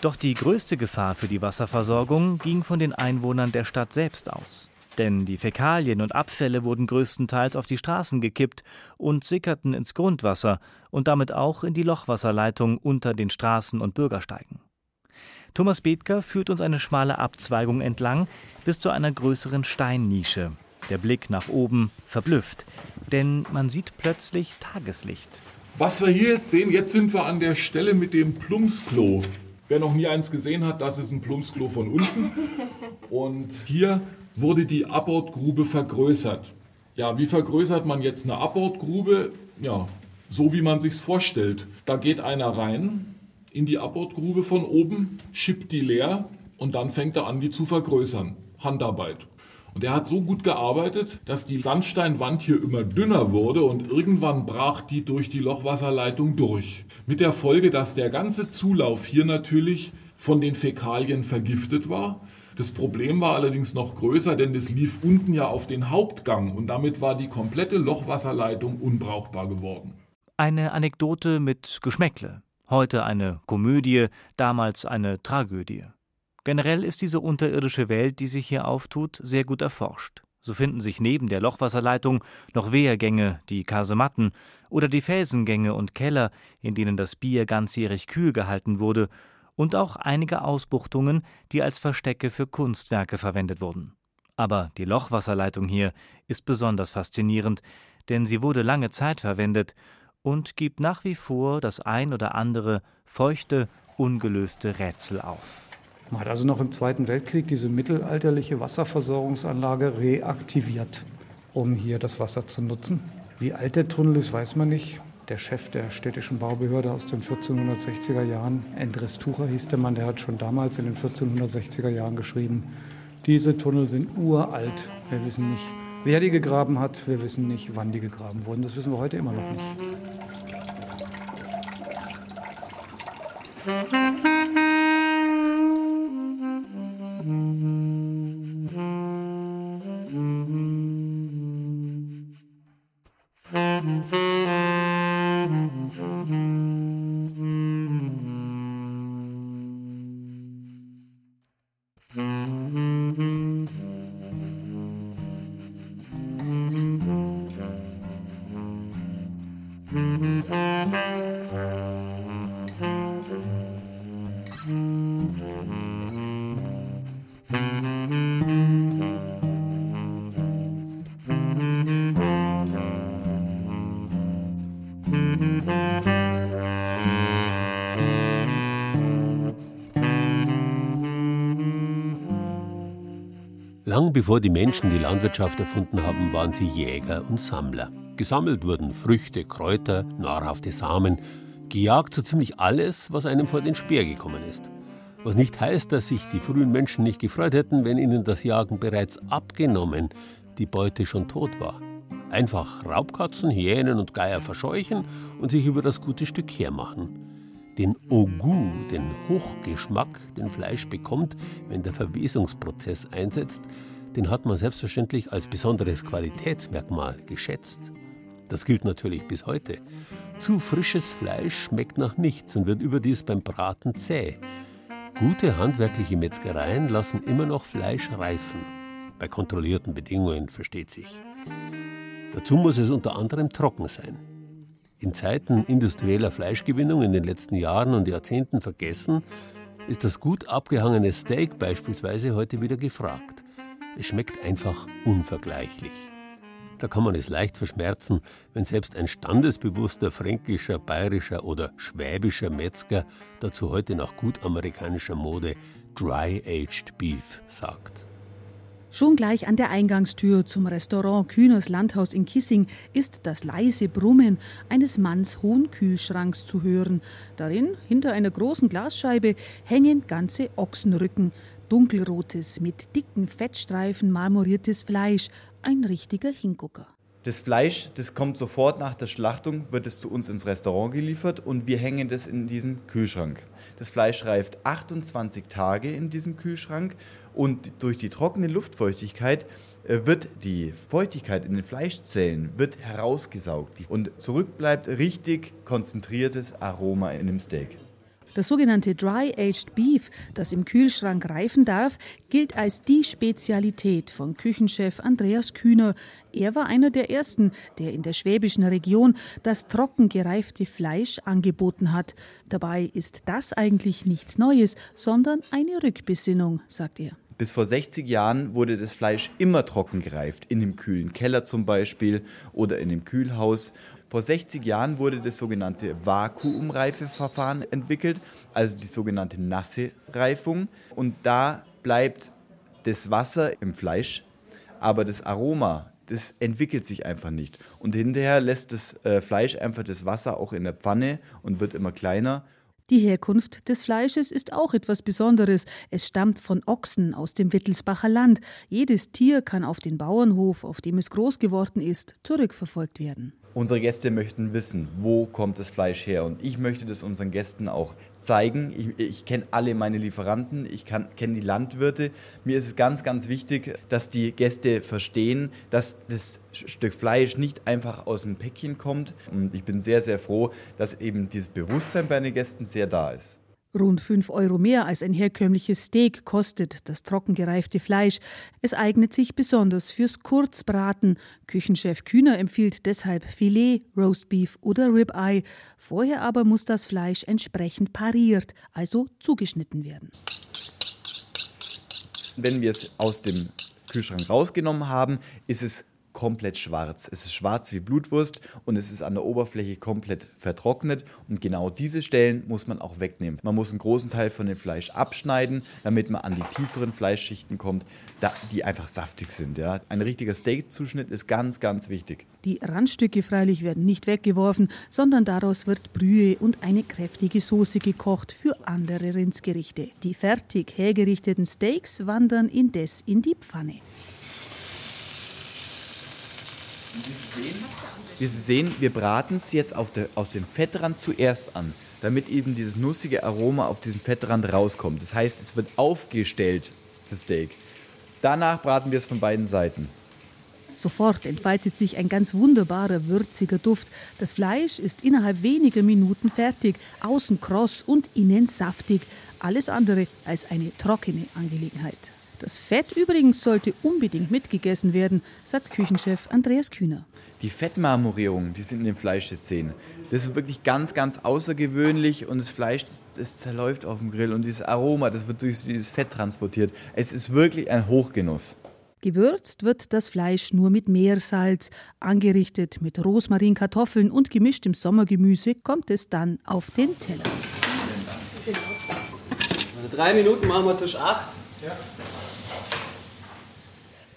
Doch die größte Gefahr für die Wasserversorgung ging von den Einwohnern der Stadt selbst aus. Denn die Fäkalien und Abfälle wurden größtenteils auf die Straßen gekippt und sickerten ins Grundwasser und damit auch in die Lochwasserleitung unter den Straßen und Bürgersteigen. Thomas Bethker führt uns eine schmale Abzweigung entlang bis zu einer größeren Steinnische. Der Blick nach oben verblüfft, denn man sieht plötzlich Tageslicht. Was wir hier jetzt sehen, jetzt sind wir an der Stelle mit dem Plumpsklo. Wer noch nie eins gesehen hat, das ist ein Plumpsklo von unten. Und hier wurde die Abbordgrube vergrößert. Ja, wie vergrößert man jetzt eine Abbordgrube? Ja, so wie man sich's vorstellt. Da geht einer rein in die Abbordgrube von oben, schippt die leer und dann fängt er an, die zu vergrößern. Handarbeit. Und er hat so gut gearbeitet, dass die Sandsteinwand hier immer dünner wurde und irgendwann brach die durch die Lochwasserleitung durch. Mit der Folge, dass der ganze Zulauf hier natürlich von den Fäkalien vergiftet war. Das Problem war allerdings noch größer, denn das lief unten ja auf den Hauptgang und damit war die komplette Lochwasserleitung unbrauchbar geworden. Eine Anekdote mit Geschmäckle. Heute eine Komödie, damals eine Tragödie. Generell ist diese unterirdische Welt, die sich hier auftut, sehr gut erforscht. So finden sich neben der Lochwasserleitung noch Wehrgänge, die Kasematten oder die Felsengänge und Keller, in denen das Bier ganzjährig kühl gehalten wurde, und auch einige Ausbuchtungen, die als Verstecke für Kunstwerke verwendet wurden. Aber die Lochwasserleitung hier ist besonders faszinierend, denn sie wurde lange Zeit verwendet und gibt nach wie vor das ein oder andere feuchte, ungelöste Rätsel auf. Man hat also noch im Zweiten Weltkrieg diese mittelalterliche Wasserversorgungsanlage reaktiviert, um hier das Wasser zu nutzen. Wie alt der Tunnel ist, weiß man nicht. Der Chef der städtischen Baubehörde aus den 1460er Jahren, Endres Tucher hieß der Mann, der hat schon damals in den 1460er Jahren geschrieben, diese Tunnel sind uralt. Wir wissen nicht, wer die gegraben hat, wir wissen nicht, wann die gegraben wurden. Das wissen wir heute immer noch nicht. Lang bevor die Menschen die Landwirtschaft erfunden haben, waren sie Jäger und Sammler. Gesammelt wurden Früchte, Kräuter, nahrhafte Samen, gejagt so ziemlich alles, was einem vor den Speer gekommen ist. Was nicht heißt, dass sich die frühen Menschen nicht gefreut hätten, wenn ihnen das Jagen bereits abgenommen, die Beute schon tot war. Einfach Raubkatzen, Hyänen und Geier verscheuchen und sich über das gute Stück hermachen. Den Ogu, den Hochgeschmack, den Fleisch bekommt, wenn der Verwesungsprozess einsetzt, den hat man selbstverständlich als besonderes Qualitätsmerkmal geschätzt. Das gilt natürlich bis heute. Zu frisches Fleisch schmeckt nach nichts und wird überdies beim Braten zäh. Gute handwerkliche Metzgereien lassen immer noch Fleisch reifen. Bei kontrollierten Bedingungen versteht sich. Dazu muss es unter anderem trocken sein. In Zeiten industrieller Fleischgewinnung in den letzten Jahren und Jahrzehnten vergessen, ist das gut abgehangene Steak beispielsweise heute wieder gefragt. Es schmeckt einfach unvergleichlich. Da kann man es leicht verschmerzen, wenn selbst ein standesbewusster fränkischer, bayerischer oder schwäbischer Metzger dazu heute nach gut amerikanischer Mode Dry-Aged Beef sagt. Schon gleich an der Eingangstür zum Restaurant Kühners Landhaus in Kissing ist das leise Brummen eines Manns hohen Kühlschranks zu hören. Darin, hinter einer großen Glasscheibe, hängen ganze Ochsenrücken, dunkelrotes, mit dicken Fettstreifen marmoriertes Fleisch, ein richtiger Hingucker. Das Fleisch, das kommt sofort nach der Schlachtung, wird es zu uns ins Restaurant geliefert und wir hängen das in diesen Kühlschrank. Das Fleisch reift 28 Tage in diesem Kühlschrank und durch die trockene Luftfeuchtigkeit äh, wird die Feuchtigkeit in den Fleischzellen wird herausgesaugt und zurück bleibt richtig konzentriertes Aroma in dem Steak. Das sogenannte Dry-Aged Beef, das im Kühlschrank reifen darf, gilt als die Spezialität von Küchenchef Andreas Kühner. Er war einer der ersten, der in der schwäbischen Region das trocken gereifte Fleisch angeboten hat. Dabei ist das eigentlich nichts Neues, sondern eine Rückbesinnung, sagt er. Bis vor 60 Jahren wurde das Fleisch immer trocken gereift, in dem kühlen Keller zum Beispiel oder in dem Kühlhaus. Vor 60 Jahren wurde das sogenannte Vakuumreifeverfahren entwickelt, also die sogenannte nasse Reifung. Und da bleibt das Wasser im Fleisch, aber das Aroma, das entwickelt sich einfach nicht. Und hinterher lässt das äh, Fleisch einfach das Wasser auch in der Pfanne und wird immer kleiner. Die Herkunft des Fleisches ist auch etwas Besonderes. Es stammt von Ochsen aus dem Wittelsbacher Land. Jedes Tier kann auf den Bauernhof, auf dem es groß geworden ist, zurückverfolgt werden. Unsere Gäste möchten wissen, wo kommt das Fleisch her. Und ich möchte das unseren Gästen auch zeigen. Ich, ich kenne alle meine Lieferanten, ich kenne die Landwirte. Mir ist es ganz, ganz wichtig, dass die Gäste verstehen, dass das Stück Fleisch nicht einfach aus dem Päckchen kommt. Und ich bin sehr, sehr froh, dass eben dieses Bewusstsein bei den Gästen sehr da ist. Rund 5 Euro mehr als ein herkömmliches Steak kostet das trockengereifte Fleisch. Es eignet sich besonders fürs Kurzbraten. Küchenchef Kühner empfiehlt deshalb Filet, Roastbeef oder Ribeye. Vorher aber muss das Fleisch entsprechend pariert, also zugeschnitten werden. Wenn wir es aus dem Kühlschrank rausgenommen haben, ist es komplett schwarz. Es ist schwarz wie Blutwurst und es ist an der Oberfläche komplett vertrocknet. Und genau diese Stellen muss man auch wegnehmen. Man muss einen großen Teil von dem Fleisch abschneiden, damit man an die tieferen Fleischschichten kommt, die einfach saftig sind. Ja. Ein richtiger Steakzuschnitt ist ganz, ganz wichtig. Die Randstücke freilich werden nicht weggeworfen, sondern daraus wird Brühe und eine kräftige Soße gekocht für andere Rindsgerichte. Die fertig hergerichteten Steaks wandern indes in die Pfanne. Sie sehen, wir braten es jetzt auf, der, auf dem Fettrand zuerst an, damit eben dieses nussige Aroma auf diesem Fettrand rauskommt. Das heißt, es wird aufgestellt, das Steak. Danach braten wir es von beiden Seiten. Sofort entfaltet sich ein ganz wunderbarer, würziger Duft. Das Fleisch ist innerhalb weniger Minuten fertig, außen kross und innen saftig. Alles andere als eine trockene Angelegenheit. Das Fett übrigens sollte unbedingt mitgegessen werden, sagt Küchenchef Andreas Kühner. Die Fettmarmorierungen, die sind in dem Fleisch zu sehen. Das ist wirklich ganz, ganz außergewöhnlich und das Fleisch, das, das, zerläuft auf dem Grill und dieses Aroma, das wird durch dieses Fett transportiert. Es ist wirklich ein Hochgenuss. Gewürzt wird das Fleisch nur mit Meersalz. Angerichtet mit Rosmarin, Kartoffeln und gemischtem Sommergemüse kommt es dann auf den Teller. Also drei Minuten machen wir Tisch 8. Ja.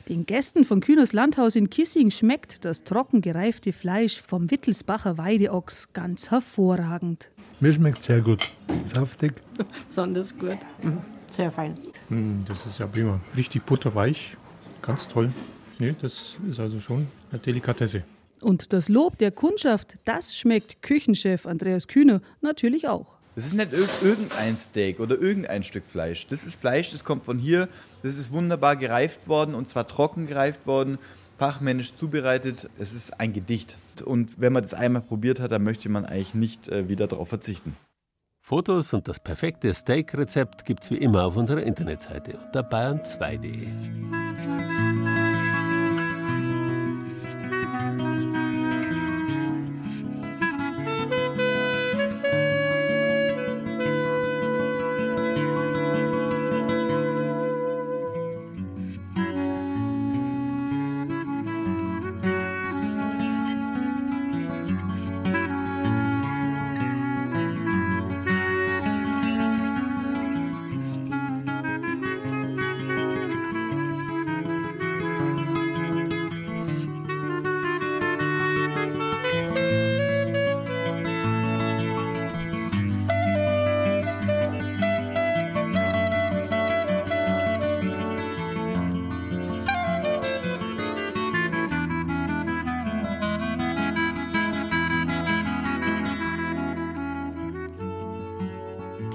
Den Gästen von Kühners Landhaus in Kissing schmeckt das trocken gereifte Fleisch vom Wittelsbacher Weideochs ganz hervorragend. Mir schmeckt sehr gut. Saftig. Besonders gut. Mhm. Sehr fein. Mm, das ist ja prima. Richtig butterweich. Ganz toll. Nee, das ist also schon eine Delikatesse. Und das Lob der Kundschaft, das schmeckt Küchenchef Andreas Kühner natürlich auch. Das ist nicht irgendein Steak oder irgendein Stück Fleisch. Das ist Fleisch, das kommt von hier. Das ist wunderbar gereift worden und zwar trocken gereift worden, fachmännisch zubereitet. Es ist ein Gedicht. Und wenn man das einmal probiert hat, dann möchte man eigentlich nicht äh, wieder darauf verzichten. Fotos und das perfekte Steak-Rezept gibt's wie immer auf unserer Internetseite unter bayern2.de.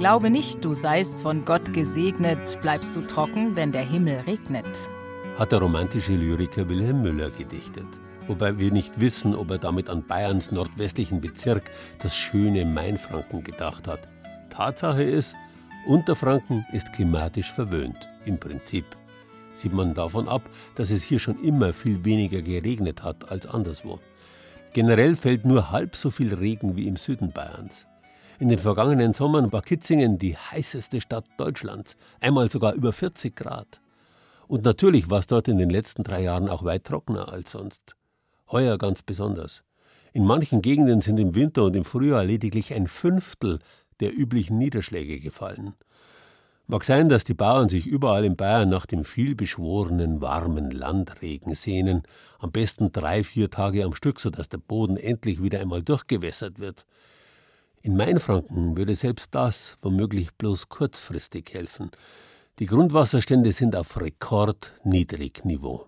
Glaube nicht, du seist von Gott gesegnet, bleibst du trocken, wenn der Himmel regnet. Hat der romantische Lyriker Wilhelm Müller gedichtet. Wobei wir nicht wissen, ob er damit an Bayerns nordwestlichen Bezirk, das schöne Mainfranken, gedacht hat. Tatsache ist, Unterfranken ist klimatisch verwöhnt, im Prinzip. Sieht man davon ab, dass es hier schon immer viel weniger geregnet hat als anderswo. Generell fällt nur halb so viel Regen wie im Süden Bayerns. In den vergangenen Sommern war Kitzingen die heißeste Stadt Deutschlands, einmal sogar über 40 Grad. Und natürlich war es dort in den letzten drei Jahren auch weit trockener als sonst. Heuer ganz besonders. In manchen Gegenden sind im Winter und im Frühjahr lediglich ein Fünftel der üblichen Niederschläge gefallen. Mag sein, dass die Bauern sich überall in Bayern nach dem vielbeschworenen warmen Landregen sehnen, am besten drei, vier Tage am Stück, sodass der Boden endlich wieder einmal durchgewässert wird. In Mainfranken würde selbst das womöglich bloß kurzfristig helfen. Die Grundwasserstände sind auf Rekordniedrigniveau.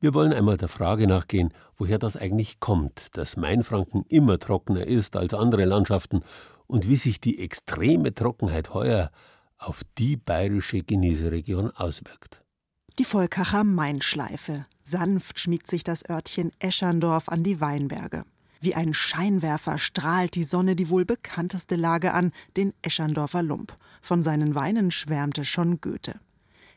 Wir wollen einmal der Frage nachgehen, woher das eigentlich kommt, dass Mainfranken immer trockener ist als andere Landschaften und wie sich die extreme Trockenheit heuer auf die bayerische Genießerregion auswirkt. Die Volkacher Mainschleife. Sanft schmiegt sich das Örtchen Escherndorf an die Weinberge. Wie ein Scheinwerfer strahlt die Sonne die wohl bekannteste Lage an, den Escherndorfer Lump. Von seinen Weinen schwärmte schon Goethe.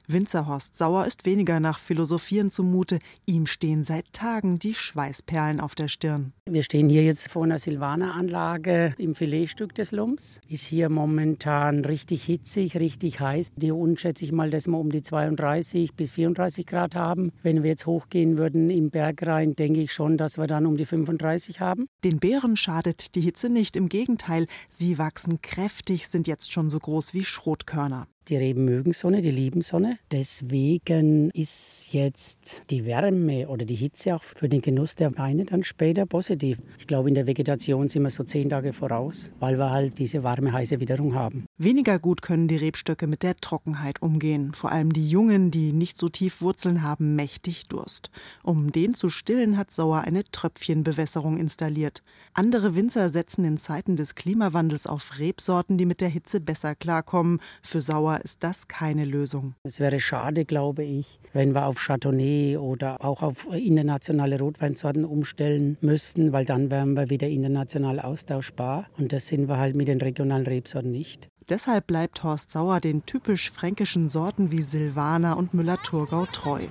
Winzer Horst Sauer ist weniger nach Philosophieren zumute. Ihm stehen seit Tagen die Schweißperlen auf der Stirn. Wir stehen hier jetzt vor einer Silvaner-Anlage im Filetstück des Lumps. Ist hier momentan richtig hitzig, richtig heiß. Die unten schätze ich mal, dass wir um die 32 bis 34 Grad haben. Wenn wir jetzt hochgehen würden im Berg rein, denke ich schon, dass wir dann um die 35 haben. Den Beeren schadet die Hitze nicht. Im Gegenteil, sie wachsen kräftig, sind jetzt schon so groß wie Schrotkörner. Die Reben mögen Sonne, die lieben Sonne. Deswegen ist jetzt die Wärme oder die Hitze auch für den Genuss der Weine dann später positiv. Ich glaube, in der Vegetation sind wir so zehn Tage voraus, weil wir halt diese warme, heiße Witterung haben. Weniger gut können die Rebstöcke mit der Trockenheit umgehen. Vor allem die Jungen, die nicht so tief Wurzeln haben, mächtig Durst. Um den zu stillen, hat Sauer eine Tröpfchenbewässerung installiert. Andere Winzer setzen in Zeiten des Klimawandels auf Rebsorten, die mit der Hitze besser klarkommen. Für Sauer Dauer ist das keine Lösung. Es wäre schade, glaube ich, wenn wir auf Chardonnay oder auch auf internationale Rotweinsorten umstellen müssten, weil dann wären wir wieder international austauschbar. Und das sind wir halt mit den regionalen Rebsorten nicht. Deshalb bleibt Horst Sauer den typisch fränkischen Sorten wie Silvaner und Müller-Thurgau treu.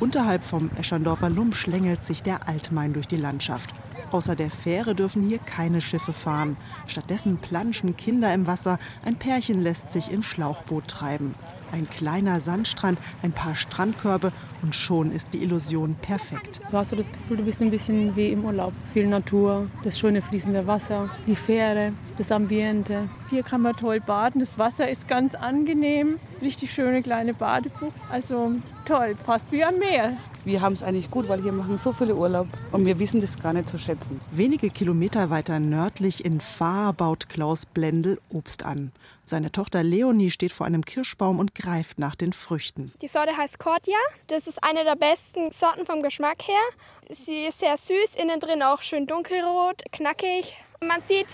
Unterhalb vom Escherdorfer Lump schlängelt sich der Altmain durch die Landschaft. Außer der Fähre dürfen hier keine Schiffe fahren. Stattdessen planschen Kinder im Wasser. Ein Pärchen lässt sich im Schlauchboot treiben. Ein kleiner Sandstrand, ein paar Strandkörbe und schon ist die Illusion perfekt. Du hast so das Gefühl, du bist ein bisschen wie im Urlaub. Viel Natur, das schöne fließende Wasser, die Fähre, das Ambiente. Hier kann man toll baden, das Wasser ist ganz angenehm. Richtig schöne kleine Badebucht. Also toll, fast wie am Meer wir haben es eigentlich gut, weil hier machen so viele Urlaub und wir wissen das gar nicht zu schätzen. Wenige Kilometer weiter nördlich in Fahr baut Klaus Blendel Obst an. Seine Tochter Leonie steht vor einem Kirschbaum und greift nach den Früchten. Die Sorte heißt Cordia. Das ist eine der besten Sorten vom Geschmack her. Sie ist sehr süß, innen drin auch schön dunkelrot, knackig. Man sieht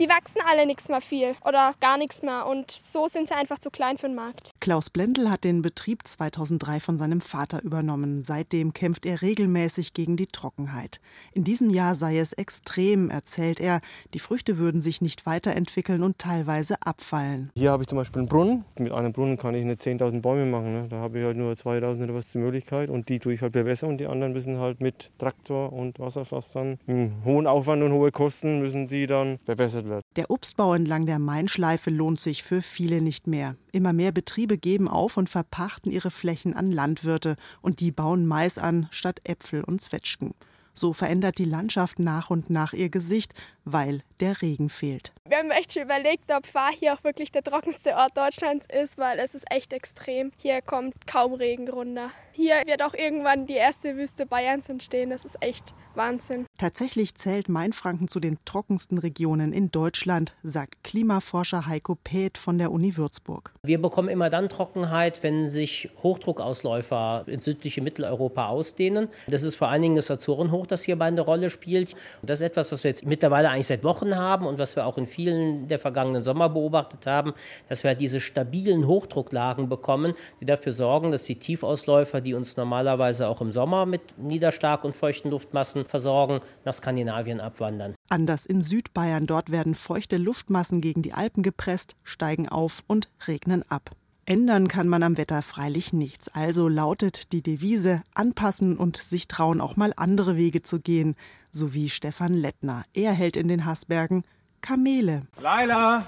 die wachsen alle nichts mehr viel oder gar nichts mehr und so sind sie einfach zu klein für den Markt. Klaus Blendl hat den Betrieb 2003 von seinem Vater übernommen. Seitdem kämpft er regelmäßig gegen die Trockenheit. In diesem Jahr sei es extrem, erzählt er. Die Früchte würden sich nicht weiterentwickeln und teilweise abfallen. Hier habe ich zum Beispiel einen Brunnen. Mit einem Brunnen kann ich nicht 10.000 Bäume machen. Ne? Da habe ich halt nur 2.000 oder was zur Möglichkeit und die tue ich halt bewässern und die anderen müssen halt mit Traktor und Wasserfass dann mit hohen Aufwand und hohe Kosten müssen die dann bewässert werden. Der Obstbau entlang der Mainschleife lohnt sich für viele nicht mehr. Immer mehr Betriebe geben auf und verpachten ihre Flächen an Landwirte und die bauen Mais an statt Äpfel und Zwetschgen. So verändert die Landschaft nach und nach ihr Gesicht, weil der Regen fehlt. Wir haben echt schon überlegt, ob Fahr hier auch wirklich der trockenste Ort Deutschlands ist, weil es ist echt extrem. Hier kommt kaum Regen runter. Hier wird auch irgendwann die erste Wüste Bayerns entstehen. Das ist echt Wahnsinn. Tatsächlich zählt Mainfranken zu den trockensten Regionen in Deutschland, sagt Klimaforscher Heiko Päth von der Uni Würzburg. Wir bekommen immer dann Trockenheit, wenn sich Hochdruckausläufer ins südliche Mitteleuropa ausdehnen. Das ist vor allen Dingen das Azorenhoch, das hierbei eine Rolle spielt. Und das ist etwas, was wir jetzt mittlerweile eigentlich seit Wochen haben und was wir auch in vielen der vergangenen Sommer beobachtet haben, dass wir diese stabilen Hochdrucklagen bekommen, die dafür sorgen, dass die Tiefausläufer, die uns normalerweise auch im Sommer mit niederstark und feuchten Luftmassen versorgen, nach Skandinavien abwandern. Anders in Südbayern, dort werden feuchte Luftmassen gegen die Alpen gepresst, steigen auf und regnen ab. Ändern kann man am Wetter freilich nichts. Also lautet die Devise anpassen und sich trauen, auch mal andere Wege zu gehen. So wie Stefan Lettner. Er hält in den Haßbergen Kamele. Laila,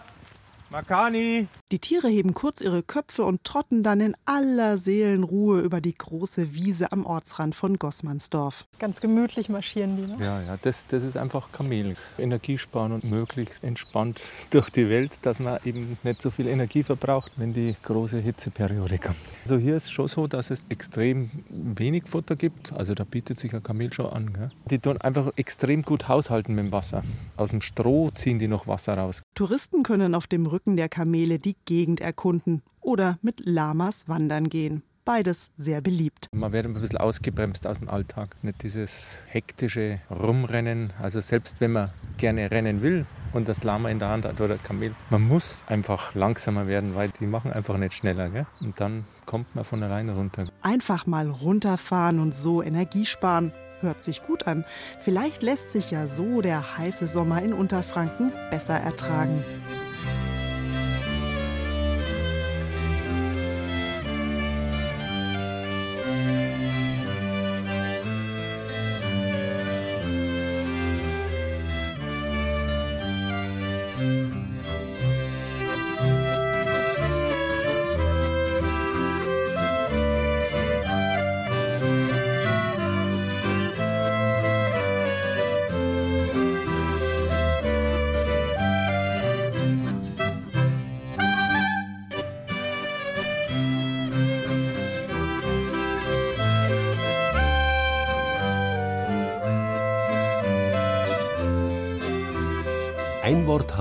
Makani. Die Tiere heben kurz ihre Köpfe und trotten dann in aller Seelenruhe über die große Wiese am Ortsrand von Gossmannsdorf. Ganz gemütlich marschieren die. Ne? Ja, ja, das, das ist einfach Kamel. Energie sparen und möglichst entspannt durch die Welt, dass man eben nicht so viel Energie verbraucht, wenn die große Hitzeperiode kommt. Also hier ist es schon so, dass es extrem wenig Futter gibt. Also da bietet sich ein Kamel schon an. Gell? Die tun einfach extrem gut haushalten mit dem Wasser. Aus dem Stroh ziehen die noch Wasser raus. Touristen können auf dem Rücken der Kamele die Gegend erkunden oder mit Lamas wandern gehen. Beides sehr beliebt. Man wird ein bisschen ausgebremst aus dem Alltag. Nicht dieses hektische Rumrennen. Also selbst wenn man gerne rennen will und das Lama in der Hand hat oder Kamel, man muss einfach langsamer werden, weil die machen einfach nicht schneller. Gell? Und dann kommt man von alleine runter. Einfach mal runterfahren und so Energie sparen. Hört sich gut an. Vielleicht lässt sich ja so der heiße Sommer in Unterfranken besser ertragen.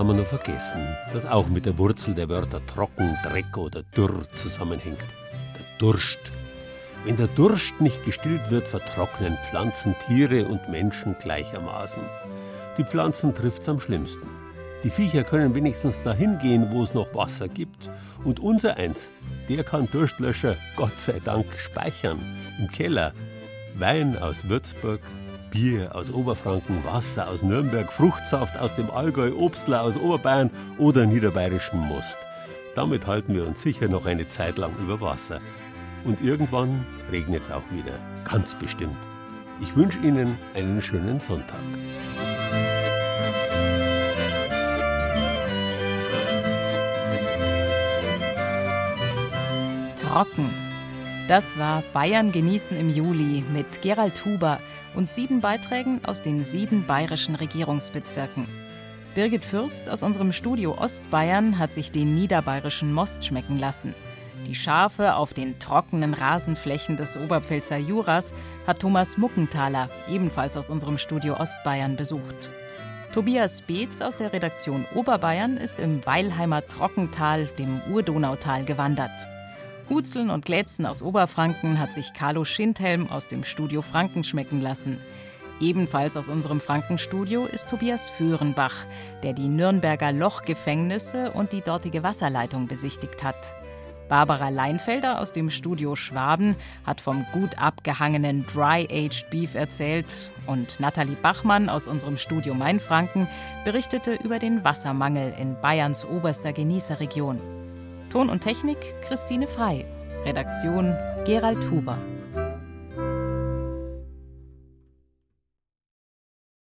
Haben wir noch vergessen, das auch mit der Wurzel der Wörter trocken, Dreck oder dürr zusammenhängt. Der Durst. Wenn der Durst nicht gestillt wird, vertrocknen Pflanzen, Tiere und Menschen gleichermaßen. Die Pflanzen trifft's am schlimmsten. Die Viecher können wenigstens dahin gehen, wo es noch Wasser gibt. Und unser Eins, der kann Durstlöscher Gott sei Dank speichern. Im Keller. Wein aus Würzburg, Bier aus Oberfranken, Wasser aus Nürnberg, Fruchtsaft aus dem Allgäu, Obstler aus Oberbayern oder niederbayerischen Most. Damit halten wir uns sicher noch eine Zeit lang über Wasser. Und irgendwann regnet es auch wieder, ganz bestimmt. Ich wünsche Ihnen einen schönen Sonntag. Trocken. Das war Bayern genießen im Juli mit Gerald Huber und sieben Beiträgen aus den sieben bayerischen Regierungsbezirken. Birgit Fürst aus unserem Studio Ostbayern hat sich den niederbayerischen Most schmecken lassen. Die Schafe auf den trockenen Rasenflächen des Oberpfälzer Juras hat Thomas Muckenthaler, ebenfalls aus unserem Studio Ostbayern, besucht. Tobias Beetz aus der Redaktion Oberbayern ist im Weilheimer Trockental, dem Urdonautal, gewandert. Hutzeln und Glätzen aus Oberfranken hat sich Carlo Schindhelm aus dem Studio Franken schmecken lassen. Ebenfalls aus unserem Frankenstudio ist Tobias Föhrenbach, der die Nürnberger Lochgefängnisse und die dortige Wasserleitung besichtigt hat. Barbara Leinfelder aus dem Studio Schwaben hat vom gut abgehangenen Dry-Aged Beef erzählt und Nathalie Bachmann aus unserem Studio Mainfranken berichtete über den Wassermangel in Bayerns oberster Genießerregion. Ton und Technik Christine Frei. Redaktion Gerald Huber.